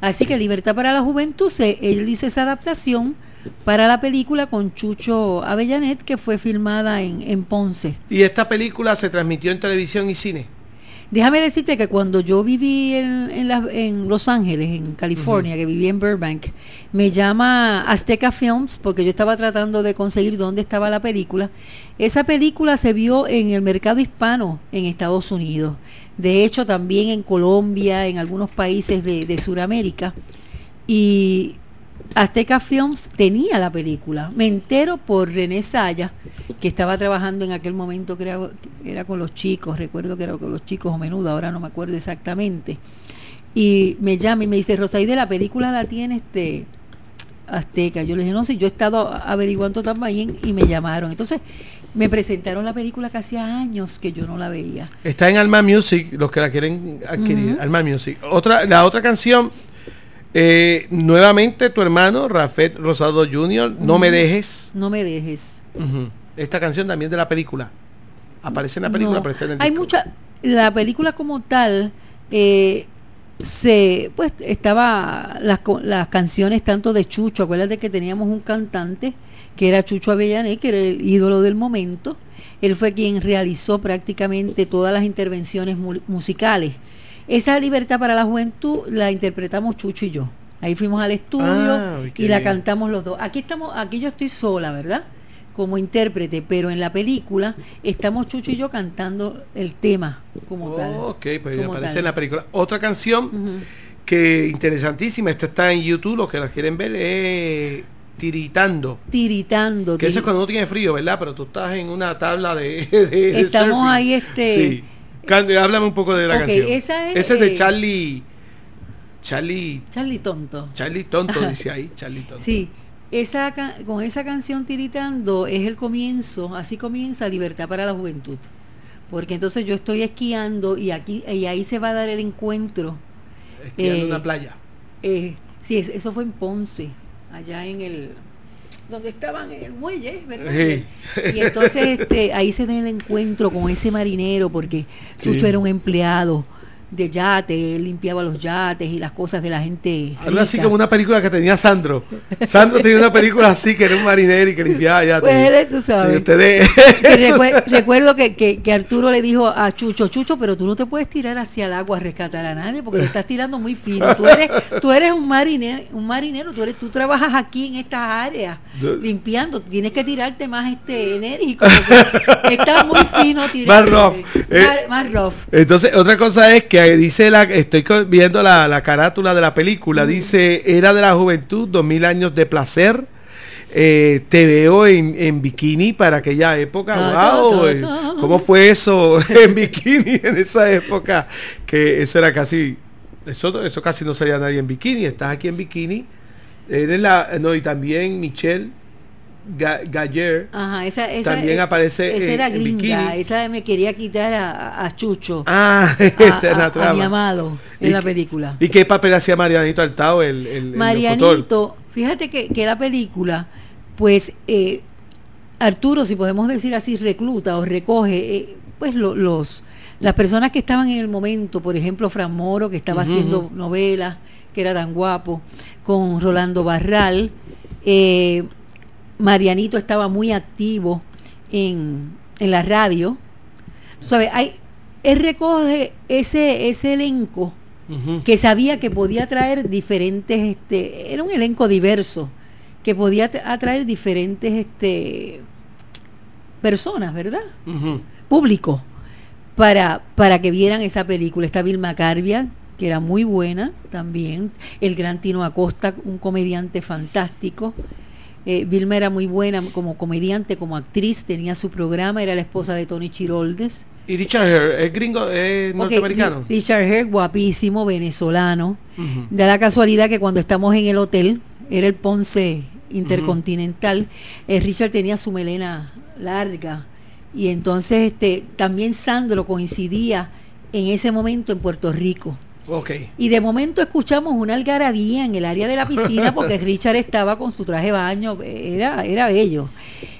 Así que Libertad para la Juventud, se, él hizo esa adaptación para la película con Chucho Avellanet, que fue filmada en, en Ponce. Y esta película se transmitió en televisión y cine. Déjame decirte que cuando yo viví en, en, la- en Los Ángeles, en California, que viví en Burbank, me llama Azteca Films porque yo estaba tratando de conseguir dónde estaba la película. Esa película se vio en el mercado hispano en Estados Unidos. De hecho, también en Colombia, en algunos países de, de Sudamérica. Y Azteca Films tenía la película. Me entero por René Saya, que estaba trabajando en aquel momento, creo que era con los chicos, recuerdo que era con los chicos o menudo, ahora no me acuerdo exactamente. Y me llama y me dice, Rosaide, la película la tiene este Azteca. Yo le dije, no, sí, yo he estado averiguando también y me llamaron. Entonces, me presentaron la película que hacía años que yo no la veía. Está en Alma Music, los que la quieren adquirir. Alma Music. Otra, la otra canción Eh, nuevamente tu hermano, Rafet Rosado Jr., No me dejes. No me dejes. Esta canción también de la película. Aparece en la película, No. pero está en el Hay disco. mucha, la película como tal, eh, se, pues estaba las, las canciones tanto de Chucho, acuérdate que teníamos un cantante que era Chucho Avellané, que era el ídolo del momento. Él fue quien realizó prácticamente todas las intervenciones mu- musicales. Esa libertad para la juventud la interpretamos Chucho y yo. Ahí fuimos al estudio Ah, y la bien. cantamos los dos. Aquí estamos, aquí yo estoy sola, ¿verdad? Como intérprete, pero en la película estamos Chucho y yo cantando el tema como tal. Ok, pues aparece tal. en la película. Otra canción que interesantísima, esta está en YouTube, los que la quieren ver, es Tiritando. Tiritando. Que eso es cuando uno tiene frío, ¿verdad? Pero tú estás en una tabla de. de- *laughs* de Estamos surfing. ahí, este- Sí. Can- háblame un poco de la canción. esa es, Ese es de eh, Charlie. Charlie. Charlie Tonto. Charlie Tonto, *laughs* dice ahí. Charlie Tonto. Sí, esa, con esa canción Tiritando es el comienzo, así comienza Libertad para la Juventud. Porque entonces yo estoy esquiando y aquí y ahí se va a dar el encuentro. Esquiando en eh, una playa. Eh, sí, es- eso fue en Ponce, allá en el donde estaban en el muelle, ¿verdad? Sí. Y entonces este, ahí se da el encuentro con ese marinero porque Chucho Sí. era un empleado de yate, él limpiaba los yates y las cosas de la gente. Algo así como una película que tenía Sandro. Sandro tenía una película así, que era un marinero y que limpiaba ya. Pues tú sabes. recue- recuerdo que, que- que Arturo le dijo a Chucho, Chucho, pero tú no te puedes tirar hacia el agua a rescatar a nadie porque te estás tirando muy fino. Tú eres, tú eres un marinero, un marinero, tú eres, tú trabajas aquí en estas áreas limpiando, tienes que tirarte más este enérgico. Estás muy fino tirando. rough, eh. Más, más rough. Entonces, otra cosa es que dice la, estoy viendo la, la carátula de la película, dice, era de la juventud, dos mil años de placer. Eh, te veo en, en bikini para aquella época. Wow, eh. ¿cómo fue eso *laughs* en bikini en esa época? Que eso era casi, eso, eso casi no salía nadie en bikini. Estás aquí en bikini. Eres la, no, y también Michelle Ga- Galler. Ajá, esa, esa, También aparece esa en- era en gringa, bikini. esa me quería quitar a, a Chucho. Ah, *laughs* a, esta a- la a mi amado ¿Y en la película. ¿Y qué papel hacía Marianito Altao, el, el? Marianito, fíjate que, que la película, pues eh, Arturo, si podemos decir así, recluta o recoge, eh, pues lo- los las personas que estaban en el momento, por ejemplo, Fran Moro, que estaba haciendo novelas, que era tan guapo, con Rolando Barral, eh, Marianito estaba muy activo en, en la radio. Tú sabes, hay, él recoge ese, ese elenco que sabía que podía traer diferentes, este, era un elenco diverso, que podía atraer diferentes este, personas, ¿verdad? Público, para, para que vieran esa película. Está Vilma Carbia, que era muy buena también, el gran Tino Acosta, un comediante fantástico. Eh, Vilma era muy buena como comediante, como actriz, tenía su programa, era la esposa de Tony Chiroldes. Y Richard Gere, ¿es gringo, es norteamericano? Ri- Richard Hare, guapísimo, venezolano. Da la casualidad que cuando estamos en el hotel, era el Ponce Intercontinental, eh, Richard tenía su melena larga. Y entonces este, también Sandro coincidía en ese momento en Puerto Rico. Ok. Y de momento escuchamos una algarabía en el área de la piscina *laughs* porque Richard estaba con su traje de baño, era, era bello.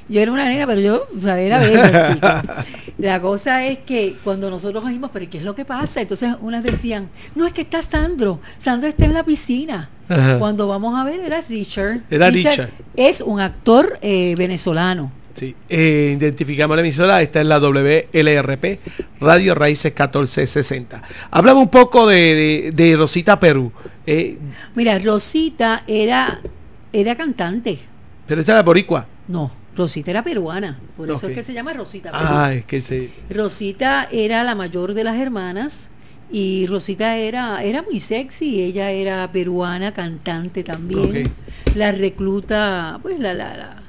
Yo era una nena, pero yo, o sea, era bello. *laughs* La cosa es que cuando nosotros oímos, pero ¿qué es lo que pasa? Entonces unas decían, no, es que está Sandro, Sandro está en la piscina. Ajá. Cuando vamos a ver, era Richard. Era Richard. Es un actor eh, venezolano. Sí. Eh, identificamos la emisora, esta es la WLRP, Radio Raíces 1460. Hablamos un poco de, de- de Rosita Perú, eh, Mira, Rosita era, era cantante. pero esta era boricua. No, Rosita era peruana. Por eso es que se llama Rosita Perú. Ah, es que se... Rosita era la mayor de las hermanas y Rosita era, era muy sexy, ella era peruana, cantante también. La recluta, pues la, la, la-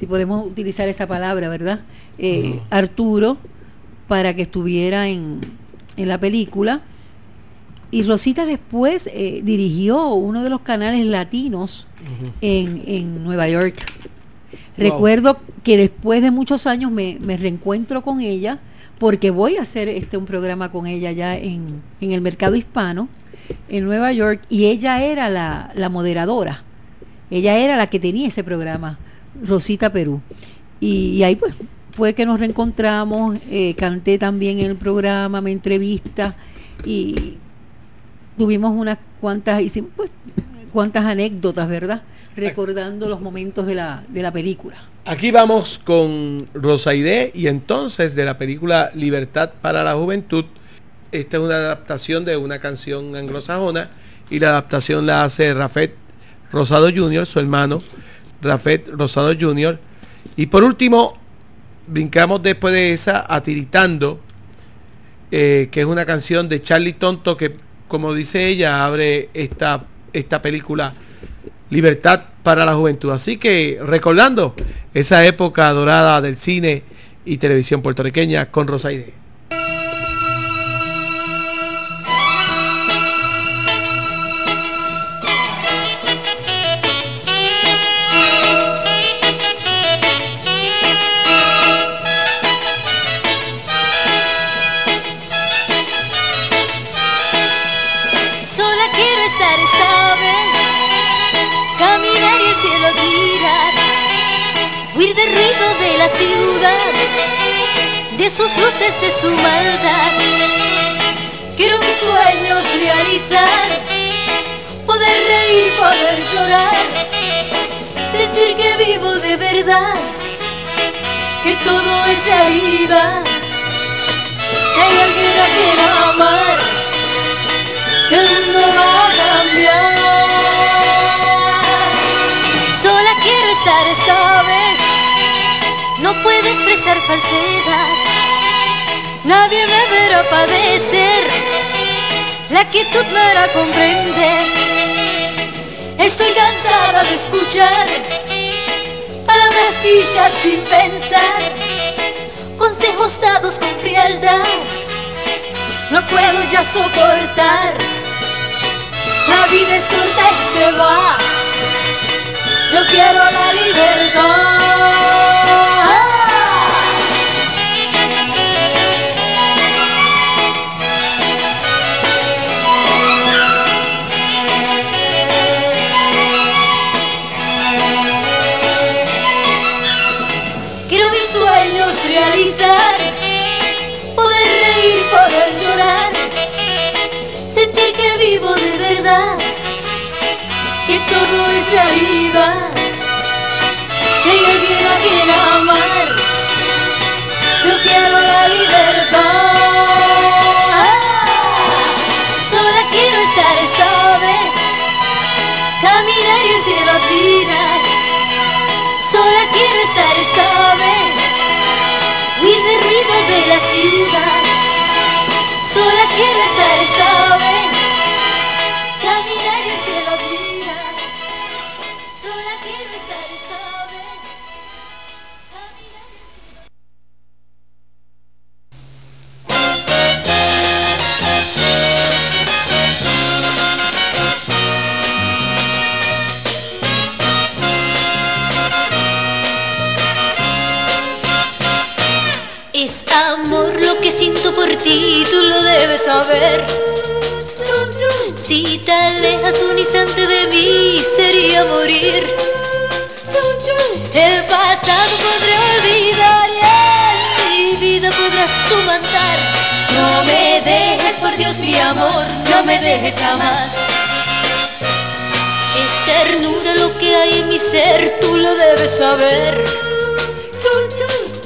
si podemos utilizar esta palabra, ¿verdad? Eh. Arturo, para que estuviera en, en la película. Y Rosita después eh, dirigió uno de los canales latinos en, en Nueva York. Wow. Recuerdo que después de muchos años me, me reencuentro con ella porque voy a hacer este un programa con ella ya en, en el mercado hispano en Nueva York y ella era la, la moderadora. Ella era la que tenía ese programa, Rosita Perú. Y, ahí pues fue que nos reencontramos, eh, canté también en el programa, me entrevista y tuvimos unas cuantas, hicimos pues, cuantas anécdotas, ¿verdad? Recordando los momentos de la, de la película. Aquí vamos con Rosaide y entonces de la película Libertad para la Juventud. Esta es una adaptación de una canción anglosajona y la adaptación la hace Rafet Rosado Jr., su hermano, Rafet Rosado Jr. Y por último, brincamos después de esa a Tiritando, eh, que es una canción de Charlie Tonto que, como dice ella, abre esta, esta película Libertad para la Juventud. Así que recordando esa época dorada del cine y televisión puertorriqueña con Rosaide. Sus luces, de su maldad. Quiero mis sueños realizar, poder reír, poder llorar, sentir que vivo de verdad, que todo es realidad, que hay alguien a quien amar que el mundo va a cambiar. Sola quiero estar esta vez, no puedo expresar falsedad. Nadie me verá padecer, la quietud me hará comprender. Estoy cansada de escuchar palabras dichas sin pensar, consejos dados con frialdad. No puedo ya soportar. La vida es corta y se va. Yo quiero la libertad. Es realidad, que alguien a quien amar. Yo quiero la libertad. Sola quiero estar esta vez, caminar y el cielo admirar. Sola quiero estar esta vez, huir del ruido de la ciudad. Sola quiero estar esta vez, caminar y el cielo admirar. Saber. Si te alejas un instante de mí, sería morir. El pasado podré olvidar y en mi vida podrás tú mandar. No me dejes, por Dios, mi amor, no me dejes jamás. Es ternura lo que hay en mi ser, tú lo debes saber.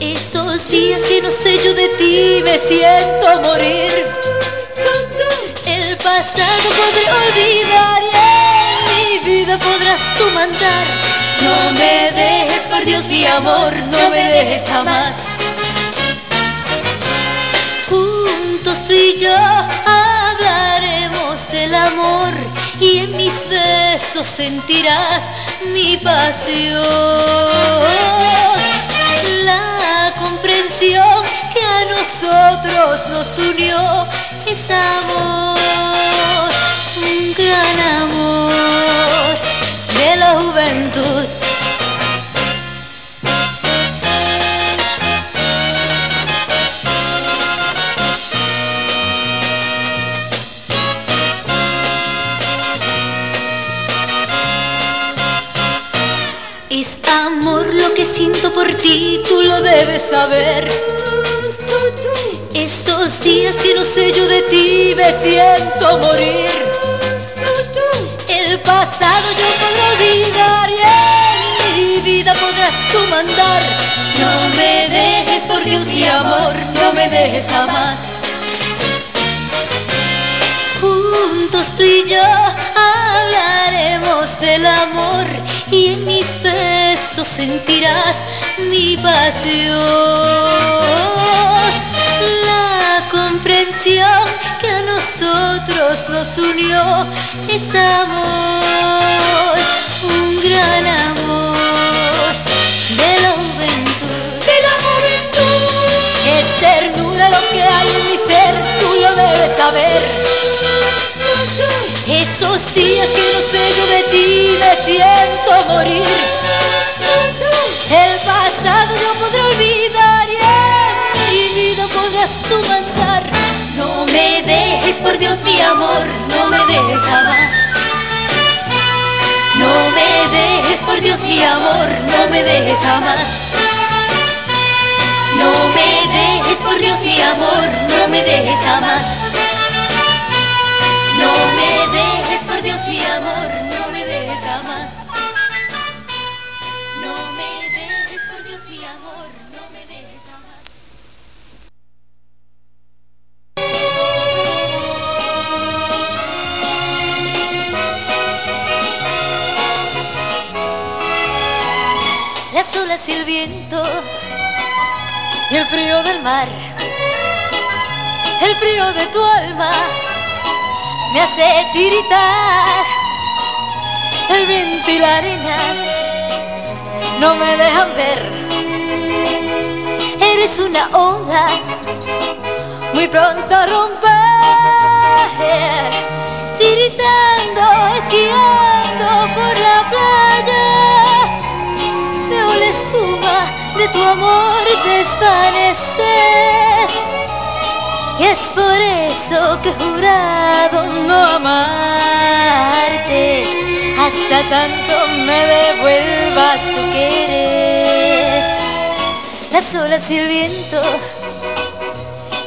Esos días que no sé yo de ti me siento morir. Pasado podré olvidar y en mi vida podrás tú mandar. No me dejes, por Dios, mi amor, no me dejes jamás. Juntos tú y yo hablaremos del amor y en mis besos sentirás mi pasión la comprensión que a nosotros nos unió es amor, gran amor de la juventud. Es amor lo que siento por ti, tú lo debes saber. Esos días que no sé yo de ti, me siento morir. Pasado yo podré olvidar y en mi vida podrás tú mandar. No me dejes, por Dios, mi amor, no me dejes jamás. Juntos tú y yo hablaremos del amor y en mis besos sentirás mi pasión. La comprensión que a nosotros nos unió es amor, un gran amor de la juventud. De la juventud. Es ternura lo que hay en mi ser, tú lo debes saber. Esos días que no sé yo de ti me siento morir. El pasado yo podré olvidar por Dios, mi amor, no me dejes jamás. No me dejes, por Dios, mi amor, no me dejes jamás. No me dejes, por Dios, mi amor, no me dejes jamás. Las olas y el viento y el frío del mar, el frío de tu alma me hace tiritar. El viento y la arena no me dejan ver. Eres una ola muy pronto a romper. Tiritando, esquiando por la playa. De tu amor desvanecer. Y es por eso que he jurado no amarte hasta tanto me devuelvas tu querer. Las olas y el viento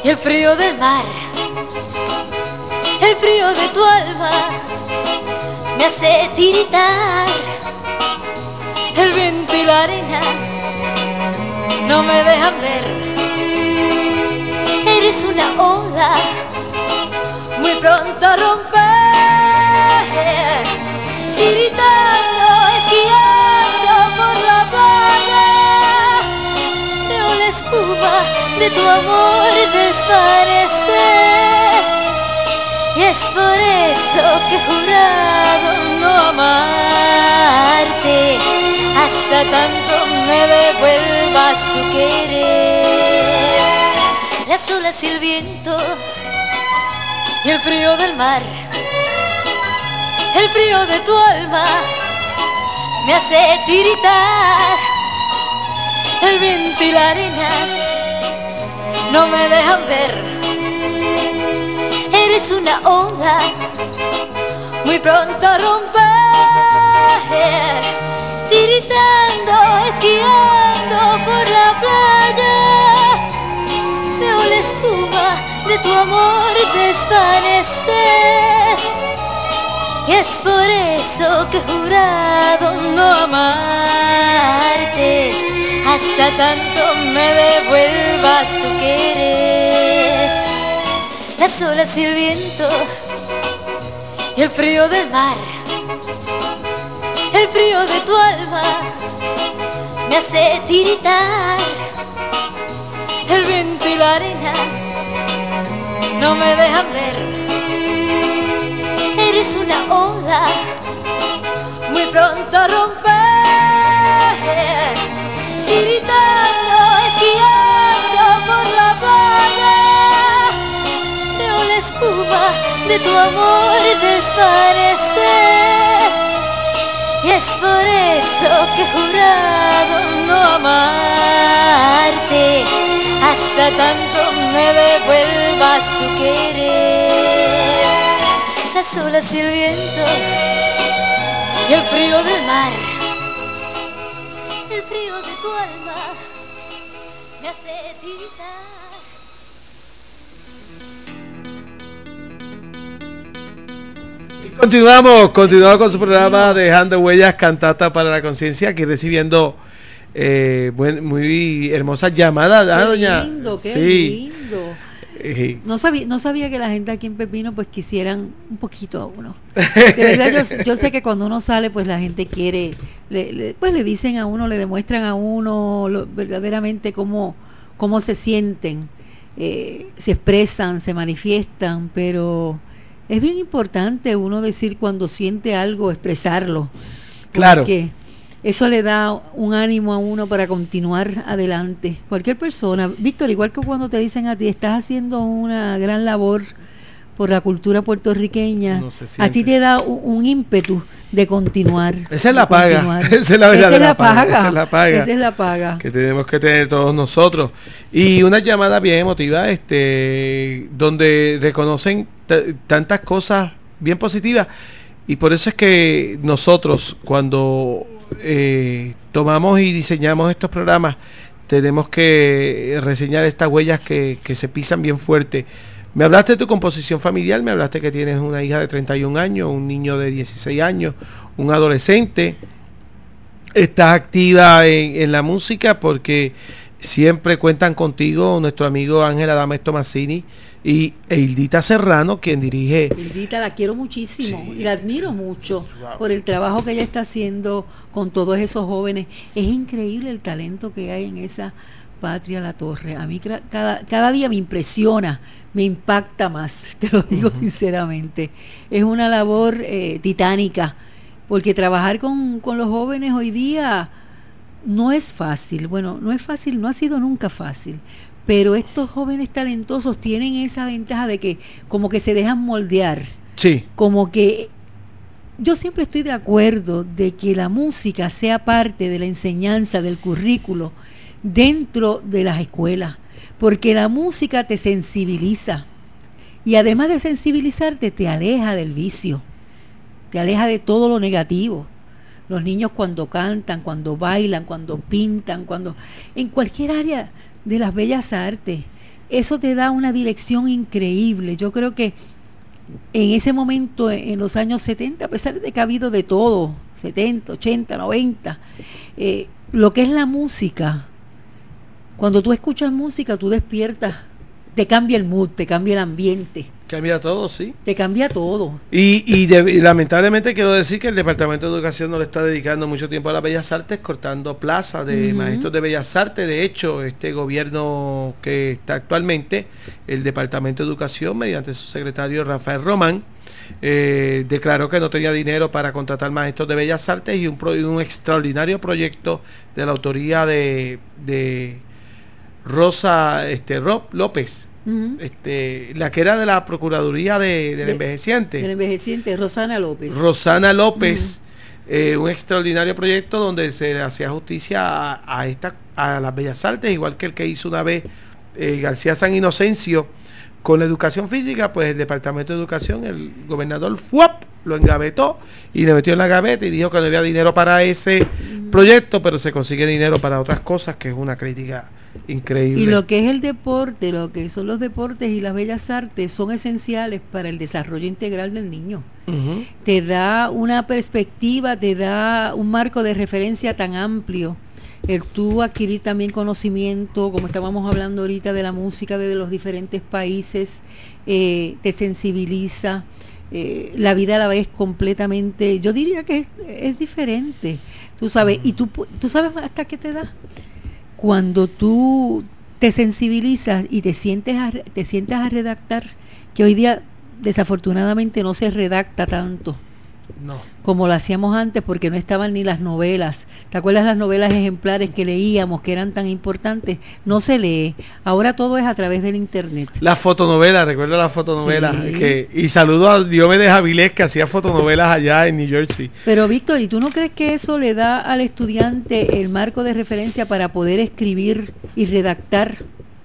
y el frío del mar, el frío de tu alma me hace tiritar. El viento y la arena no me dejan ver eres una ola muy pronto a romper, gritando, esquiando por la playa. Veo la espuma de tu amor desvanecer. Y es por eso que he jurado no amarte hasta tanto me devuelvas tu querer las olas y el viento y el frío del mar, el frío de tu alma me hace tiritar. El viento y la arena no me dejan ver. Eres una ola muy pronto a romper, tiritando, esquiando por la playa veo la espuma de tu amor desvanecer. Y es por eso que he jurado no amarte hasta tanto me devuelvas tu querer. Las olas y el viento y el frío del mar, el frío de tu alma me hace tiritar el viento y la arena no me dejan ver. Eres una ola muy pronto a romper, gritando, esquiando por la playa. Veo la espuma de tu amor desvanecer. Y es por eso que he jurado no amarte hasta tanto me devuelvas tu querer. Las olas y el viento y el frío del mar, el frío de tu alma me hace tiritar. Continuamos, continuamos con su programa Dejando Huellas, Cantata para la Conciencia, aquí recibiendo eh, buen- muy hermosas llamadas, ¿ah, Qué doña? lindo, qué sí. lindo. Eh, No sabía, no sabía que la gente aquí en Pepino pues quisieran un poquito a uno. *laughs* De verdad, yo, yo sé que cuando uno sale pues la gente quiere, le, le- pues le dicen a uno, le demuestran a uno lo- verdaderamente cómo, cómo se sienten, eh, se expresan, se manifiestan, pero es bien importante uno decir cuando siente algo, expresarlo. Claro. Porque eso le da un ánimo a uno para continuar adelante. Cualquier persona, Víctor, igual que cuando te dicen a ti, estás haciendo una gran labor por la cultura puertorriqueña, a ti te da un, un ímpetu de continuar. Esa es la paga. *laughs* Esa es la verdadera paga. paga. Esa es la paga. Esa es la paga. que tenemos que tener todos nosotros. Y una llamada bien emotiva, este, donde reconocen tantas cosas bien positivas. Y por eso es que nosotros, cuando eh, tomamos y diseñamos estos programas, tenemos que reseñar estas huellas que, que se pisan bien fuerte. Me hablaste de tu composición familiar, me hablaste que tienes una hija de 31 años, un niño de 16 años, un adolescente estás activa en, en la música porque siempre cuentan contigo nuestro amigo Ángel Adames Tomasini y e Hildita Serrano, quien dirige Hildita la quiero muchísimo Sí. y la admiro mucho Wow. por el trabajo que ella está haciendo con todos esos jóvenes. Es increíble el talento que hay en esa patria La Torre. A mí cada, cada día me impresiona, me impacta más, *laughs* te lo digo sinceramente. Es una labor eh, titánica, porque trabajar con, con los jóvenes hoy día no es fácil. Bueno, no es fácil, no ha sido nunca fácil. Pero estos jóvenes talentosos tienen esa ventaja de que como que se dejan moldear, Sí, como que yo siempre estoy de acuerdo de que la música sea parte de la enseñanza del currículo dentro de las escuelas, porque la música te sensibiliza. Y además de sensibilizarte te aleja del vicio, te aleja de todo lo negativo. Los niños cuando cantan, cuando bailan, cuando pintan, cuando en cualquier área de las bellas artes, eso te da una dirección increíble. Yo creo que en ese momento, en los años 70, a pesar de que ha habido de todo, 70, 80, 90, eh, lo que es la música, cuando tú escuchas música, tú despiertas, te cambia el mood, te cambia el ambiente, cambia todo, sí. te cambia todo. Y, y de- y lamentablemente quiero decir que el Departamento de Educación no le está dedicando mucho tiempo a las Bellas Artes, cortando plazas de maestros de Bellas Artes. De hecho, este gobierno que está actualmente, el Departamento de Educación, mediante su secretario Rafael Román, eh, declaró que no tenía dinero para contratar maestros de Bellas Artes y un, pro- y un extraordinario proyecto de la autoría de, de Rosa este, Rob López, Este, la que era de la Procuraduría de, del De- Envejeciente. El envejeciente, Rosana López. Rosana López, eh, un extraordinario proyecto donde se hacía justicia a, a esta, a las bellas artes, igual que el que hizo una vez eh, García San Inocencio con la educación física, pues el Departamento de Educación, el gobernador FUAP, lo engavetó y le metió en la gaveta y dijo que no había dinero para ese proyecto, pero se consigue dinero para otras cosas, que es una crítica increíble. Y lo que es el deporte, lo que son los deportes y las bellas artes son esenciales para el desarrollo integral del niño. Te da una perspectiva, te da un marco de referencia tan amplio. El tú adquirir también conocimiento, como estábamos hablando ahorita de la música de los diferentes países, eh, te sensibiliza. eh, la vida a la vez completamente, yo diría que es, es diferente, tú sabes, y tú, tú sabes hasta qué te da cuando tú te sensibilizas y te sientes a, te a redactar, que hoy día desafortunadamente no se redacta tanto No. Como lo hacíamos antes porque no estaban ni las novelas. ¿Te acuerdas las novelas ejemplares que leíamos que eran tan importantes? No se lee. Ahora todo es a través del internet. La fotonovela, recuerdo la fotonovela. Sí. Que, y saludo a Diomedes Avilés que hacía fotonovelas allá en New Jersey. Pero Víctor, ¿y tú no crees que eso le da al estudiante el marco de referencia para poder escribir y redactar,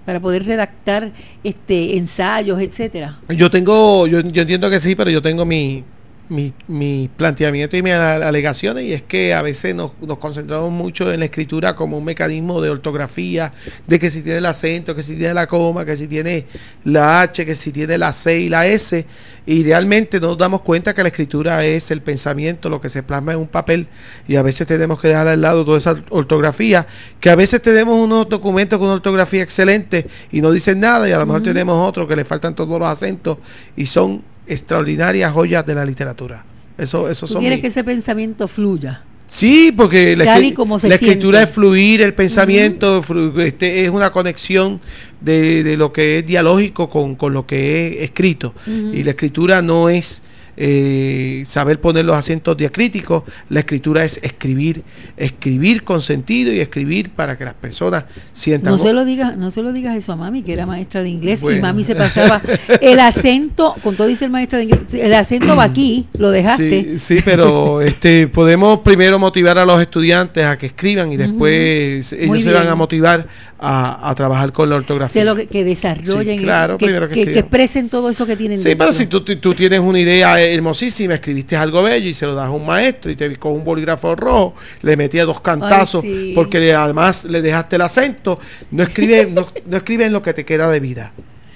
para poder redactar este ensayos, etcétera? Yo tengo, yo, yo entiendo que sí, pero yo tengo mi, mi, mi planteamiento y mis alegaciones y es que a veces nos, nos, concentramos mucho en la escritura como un mecanismo de ortografía, de que si tiene el acento, que si tiene la coma, que si tiene la H, que si tiene la C y la S, y realmente nos damos cuenta que la escritura es el pensamiento, lo que se plasma en un papel, y a veces tenemos que dejar al lado toda esa ortografía, que a veces tenemos unos documentos con una ortografía excelente y no dicen nada, y a lo mejor tenemos otros que le faltan todos los acentos y son extraordinarias joyas de la literatura. Eso, eso son quieres que ese pensamiento fluya. Sí, porque la, escritura es fluir, el pensamiento este, es una conexión de, lo que es dialógico con, lo que es escrito. Y la escritura no es eh, saber poner los acentos diacríticos. La escritura es escribir, escribir con sentido y escribir para que las personas sientan. No se lo digas, no se lo digas eso a mami, que era maestra de inglés y mami se pasaba el acento, con todo dice el maestro de inglés, el acento va aquí, lo dejaste. Sí, pero *laughs* este podemos primero motivar a los estudiantes a que escriban y después ellos se van a motivar a, trabajar con la ortografía. lo que, desarrollen, que, expresen todo eso que tienen. Sí, pero si tú, tú, tienes una idea hermosísima, escribiste algo bello y se lo das a un maestro y te con un bolígrafo rojo, le metías dos cantazos porque además le dejaste el acento, no escribe, no, no escribe en lo que te queda de vida.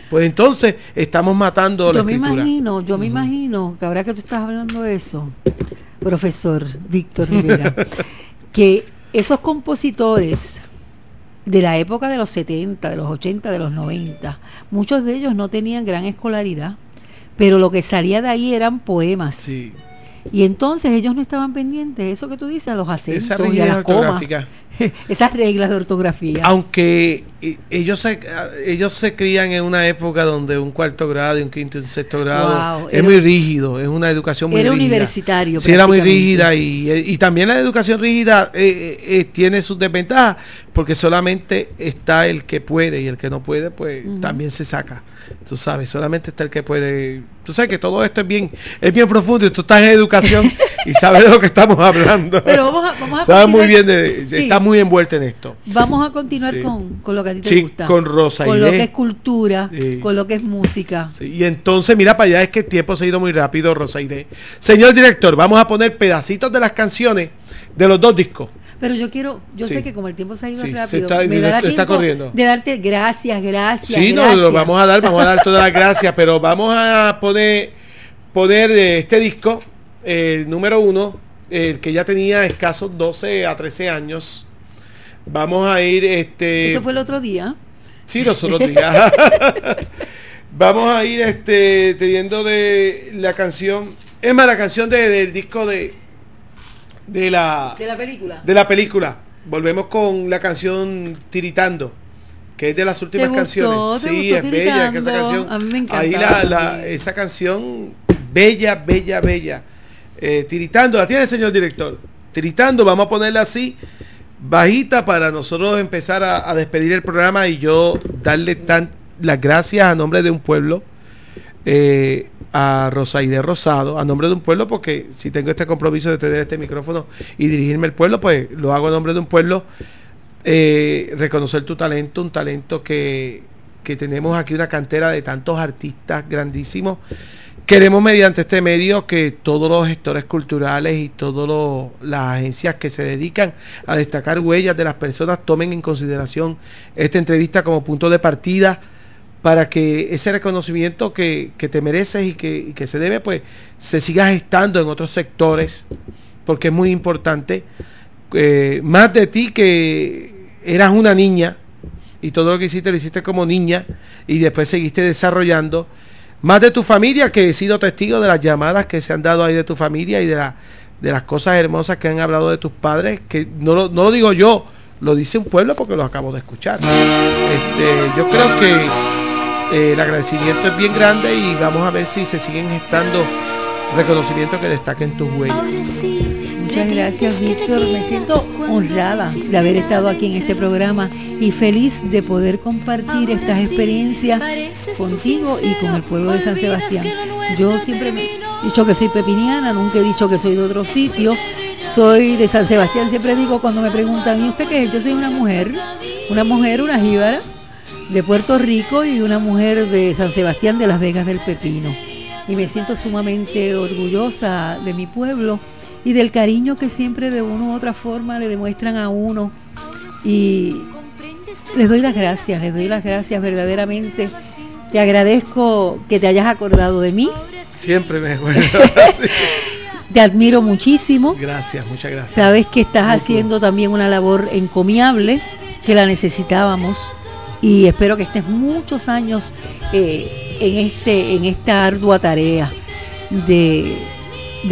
Pues entonces estamos matando yo la escritura. Yo me imagino, yo me imagino que ahora que tú estás hablando de eso, profesor Víctor Rivera, *laughs* que esos compositores de la época de los 70, de los 80, de los 90. Muchos de ellos no tenían gran escolaridad, pero lo que salía de ahí eran poemas. Sí. Y entonces ellos no estaban pendientes eso que tú dices, a los acentos y a las comas. *laughs* Esas reglas de ortografía. Aunque eh, ellos se, ellos se crían en una época donde un cuarto grado y un quinto y un sexto grado es muy rígido, es una educación muy era universitario. Sí, era muy rígida y, y, también la educación rígida eh, eh, tiene sus desventajas porque solamente está el que puede y el que no puede pues también se saca. Tú sabes, solamente está el que puede. Tú sabes que todo esto es bien, es bien profundo y tú estás en educación *laughs* y sabes de lo que estamos hablando. Pero vamos a, vamos a Sabes muy bien, de, está muy envuelto en esto. Vamos a continuar con, lo que a ti te gusta. con Rosa Con lo que es cultura, con lo que es música. y entonces, mira para allá, es que el tiempo se ha ido muy rápido, Rosa Señor director, vamos a poner pedacitos de las canciones de los dos discos. Pero yo quiero, yo sé que como el tiempo se ha ido rápido, me dará tiempo corriendo. de darte gracias, gracias. Sí, no, lo vamos a dar, vamos a dar todas las *laughs* gracias, pero vamos a poner, poner este disco, el número uno, el que ya tenía escasos 12 a 13 años. Vamos a ir, este. Eso fue el otro día. Sí, los otros días. *laughs* vamos a ir, este, teniendo de la canción, es más, la canción del disco de de la, de la película. De la película. Volvemos con la canción Tiritando, que es de las últimas canciones. sí, es bella esa canción. A mí me encanta. Ahí la, esa canción, bella, bella, bella. Eh, tiritando, ¿la tiene señor director? Tiritando, vamos a ponerla así, bajita para nosotros empezar a, a despedir el programa y yo darle tan, las gracias a nombre de un pueblo. Eh, a Rosaide Rosado, a nombre de un pueblo, porque si tengo este compromiso de tener este micrófono y dirigirme al pueblo, pues lo hago a nombre de un pueblo. Eh, reconocer tu talento, un talento que, que tenemos aquí una cantera de tantos artistas grandísimos. Queremos mediante este medio que todos los gestores culturales y todas las agencias que se dedican a destacar huellas de las personas tomen en consideración esta entrevista como punto de partida para que ese reconocimiento que, te mereces y que, se debe, pues se siga gestando en otros sectores, porque es muy importante. Eh, más de ti que eras una niña y todo lo que hiciste lo hiciste como niña y después seguiste desarrollando. Más de tu familia, que he sido testigo de las llamadas que se han dado ahí de tu familia y de, la, de las cosas hermosas que han hablado de tus padres, que no lo, no lo digo yo, lo dice un pueblo porque lo acabo de escuchar. Este, yo creo que eh, el agradecimiento es bien grande y vamos a ver si se siguen gestando reconocimientos que destaquen tus huellas. Muchas gracias, Víctor. Me siento honrada de haber estado aquí en este programa y feliz de poder compartir estas experiencias contigo y con el pueblo de San Sebastián. Yo siempre he dicho que soy pepiniana, nunca he dicho que soy de otro sitio. Soy de San Sebastián, siempre digo cuando me preguntan, ¿y usted qué es? Yo soy una mujer, una mujer, una jíbara de Puerto Rico y una mujer de San Sebastián de Las Vegas del Pepino. y me siento sumamente orgullosa de mi pueblo y del cariño que siempre de una u otra forma le demuestran a uno. Y les doy las gracias, les doy las gracias verdaderamente. Te agradezco que te hayas acordado de mí. Siempre me acuerdo. *laughs* Te admiro muchísimo. Gracias, muchas gracias. Sabes que estás haciendo también una labor encomiable, que la necesitábamos y espero que estés muchos años eh, en, este, en esta ardua tarea de,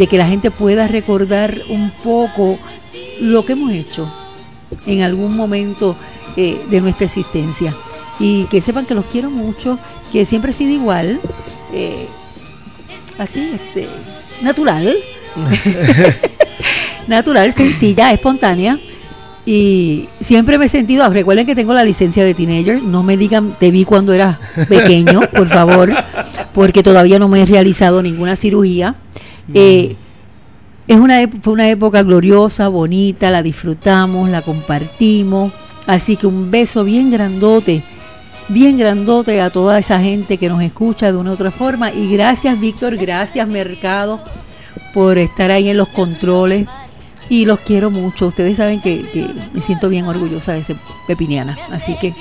que la gente pueda recordar un poco lo que hemos hecho en algún momento eh, de nuestra existencia. Y que sepan que los quiero mucho, que siempre he sido igual, eh, así, este, natural, *laughs* natural, sencilla, espontánea. Y siempre me he sentido, recuerden que tengo la licencia de teenager, no me digan te vi cuando eras pequeño, por favor, porque todavía no me he realizado ninguna cirugía. Eh, es una, fue una época gloriosa, bonita, la disfrutamos, la compartimos. Así que un beso bien grandote, bien grandote a toda esa gente que nos escucha de una u otra forma. Y gracias Víctor, gracias Mercado por estar ahí en los controles y los quiero mucho. Ustedes saben que, me siento bien orgullosa de ser pepiniana. Así que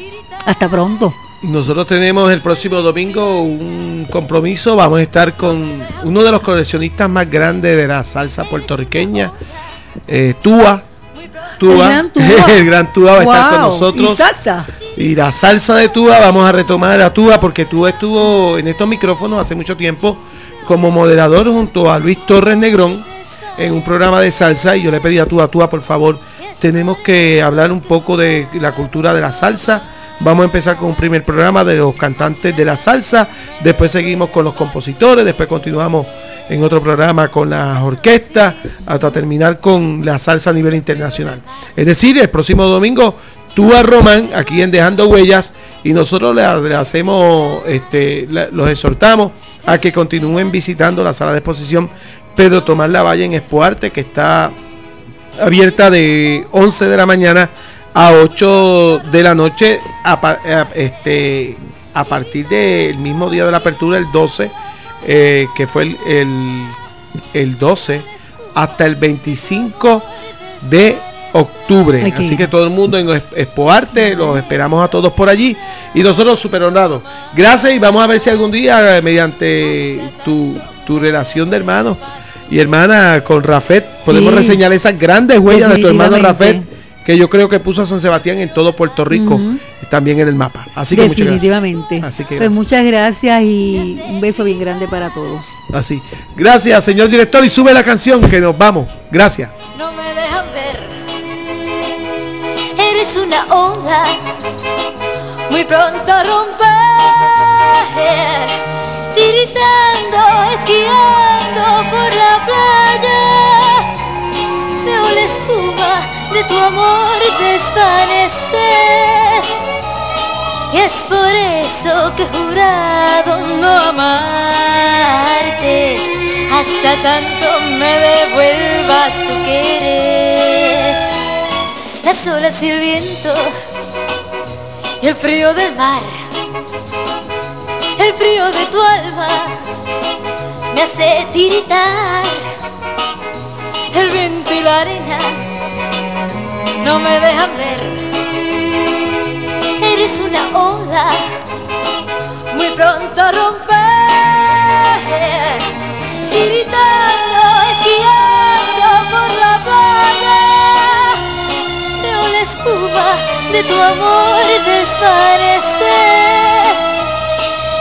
hasta pronto. Nosotros tenemos el próximo domingo un compromiso. Vamos a estar con uno de los coleccionistas más grandes de la salsa puertorriqueña, eh, Tua. Tua. El gran Tua, *laughs* va a estar con nosotros. Y salsa. Y la salsa de Tua, vamos a retomar a Tua porque Tua estuvo en estos micrófonos hace mucho tiempo como moderador junto a Luis Torres Negrón en un programa de salsa y yo le pedí a Túa, Túa, por favor, tenemos que hablar un poco de la cultura de la salsa. Vamos a empezar con un primer programa de los cantantes de la salsa, después seguimos con los compositores, después continuamos en otro programa con las orquestas, hasta terminar con la salsa a nivel internacional. Es decir, el próximo domingo Túa Román, aquí en Dejando Huellas, y nosotros le, hacemos, este, los exhortamos a que continúen visitando la sala de exposición Pedro Tomás Lavalle en Espoarte, que está abierta de 11 de la mañana a 8 de la noche, a, este, a partir del mismo día de la apertura, el 12, eh, que fue el, el, 12, hasta el 25 de octubre. Así que todo el mundo en Expoarte, los esperamos a todos por allí. Y nosotros super honrados. Gracias y vamos a ver si algún día, mediante tu, tu relación de hermanos y hermana con Rafet, podemos reseñar esas grandes huellas de tu hermano Rafet, que yo creo que puso a San Sebastián en todo Puerto Rico, también en el mapa. Así que muchas gracias. Así que pues muchas gracias y un beso bien grande para todos. Así. Gracias, señor director, y sube la canción que nos vamos. Gracias. una onda muy pronto romper, tiritando, esquiando por la playa. De tu amor desvanecer. Y es por eso que he jurado no amarte. Hasta tanto me devuelvas tu querer. Las olas y el viento y el frío del mar, el frío de tu alma me hace tiritar, el viento y la arena no me dejan ver, eres una ola muy pronto a romper, tiritando, esquiando por la playa espuma de tu amor desvanecer.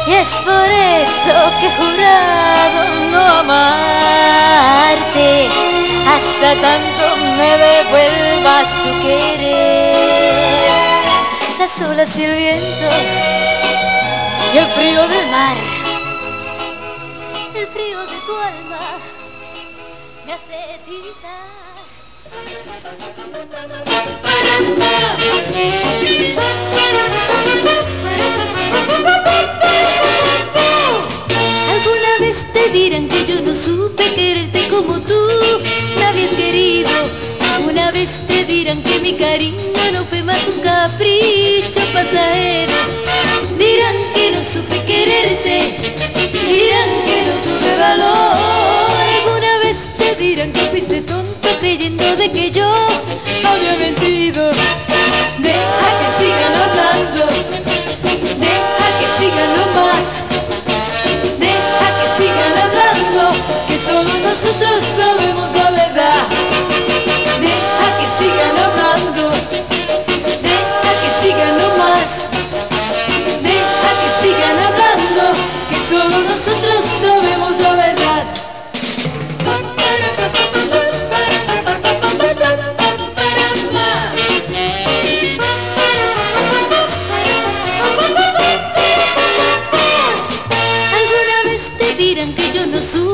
Y es por eso que he jurado no amarte hasta tanto me devuelvas tu querer. Las olas y el viento y el frío del mar, el frío de tu alma me hace tiritar. Alguna vez te dirán que yo no supe quererte como tú me habías querido. Alguna vez te dirán que mi cariño no fue más un capricho pasajero. Dirán que no supe quererte, dirán que no tuve valor. Alguna vez te dirán que fuiste tonto creyendo de que yo había mentido. Deja que sigan hablando,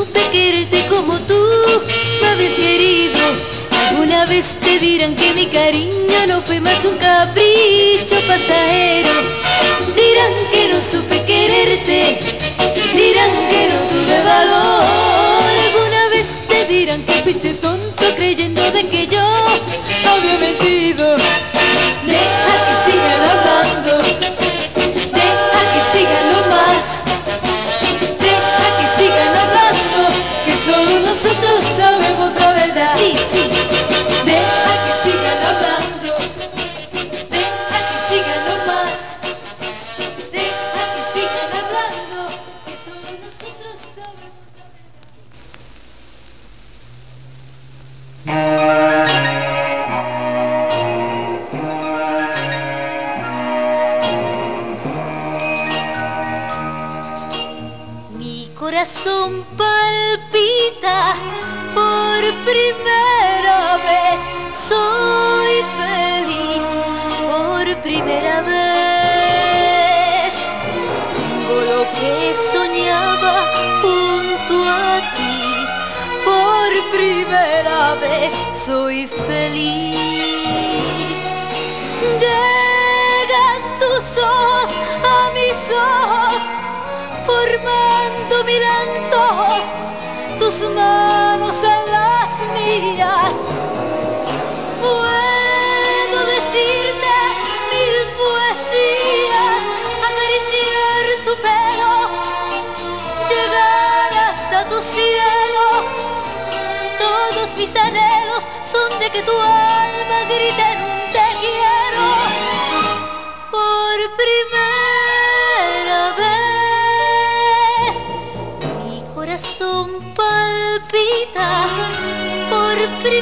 supe quererte como tú me habías querido. Alguna vez te dirán que mi cariño no fue más un capricho pasajero. Dirán que no supe quererte, dirán que no tuve valor. Alguna vez te dirán que fuiste tonto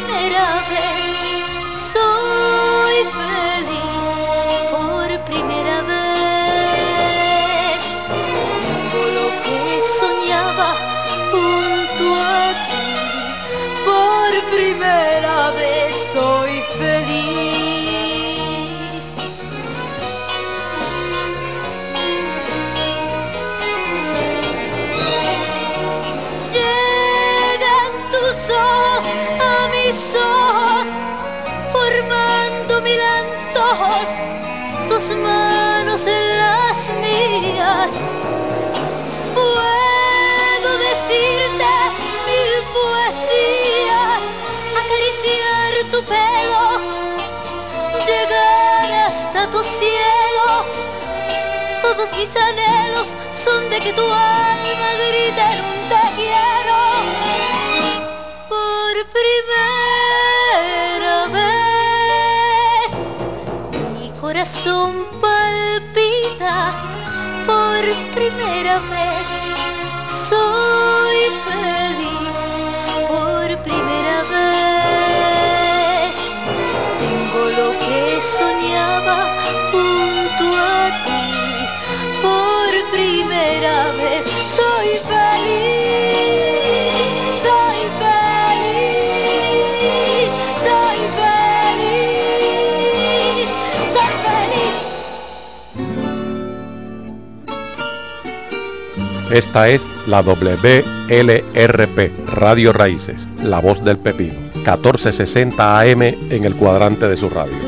primera vez. Todos mis anhelos son de que tu alma grite en un te quiero por primera vez. Mi corazón palpita por primera vez. Soy feliz por primera vez. Tengo lo que soñaba junto. Esta es la WLRP, Radio Raíces, La Voz del Pepino, 1460 AM en el cuadrante de su radio.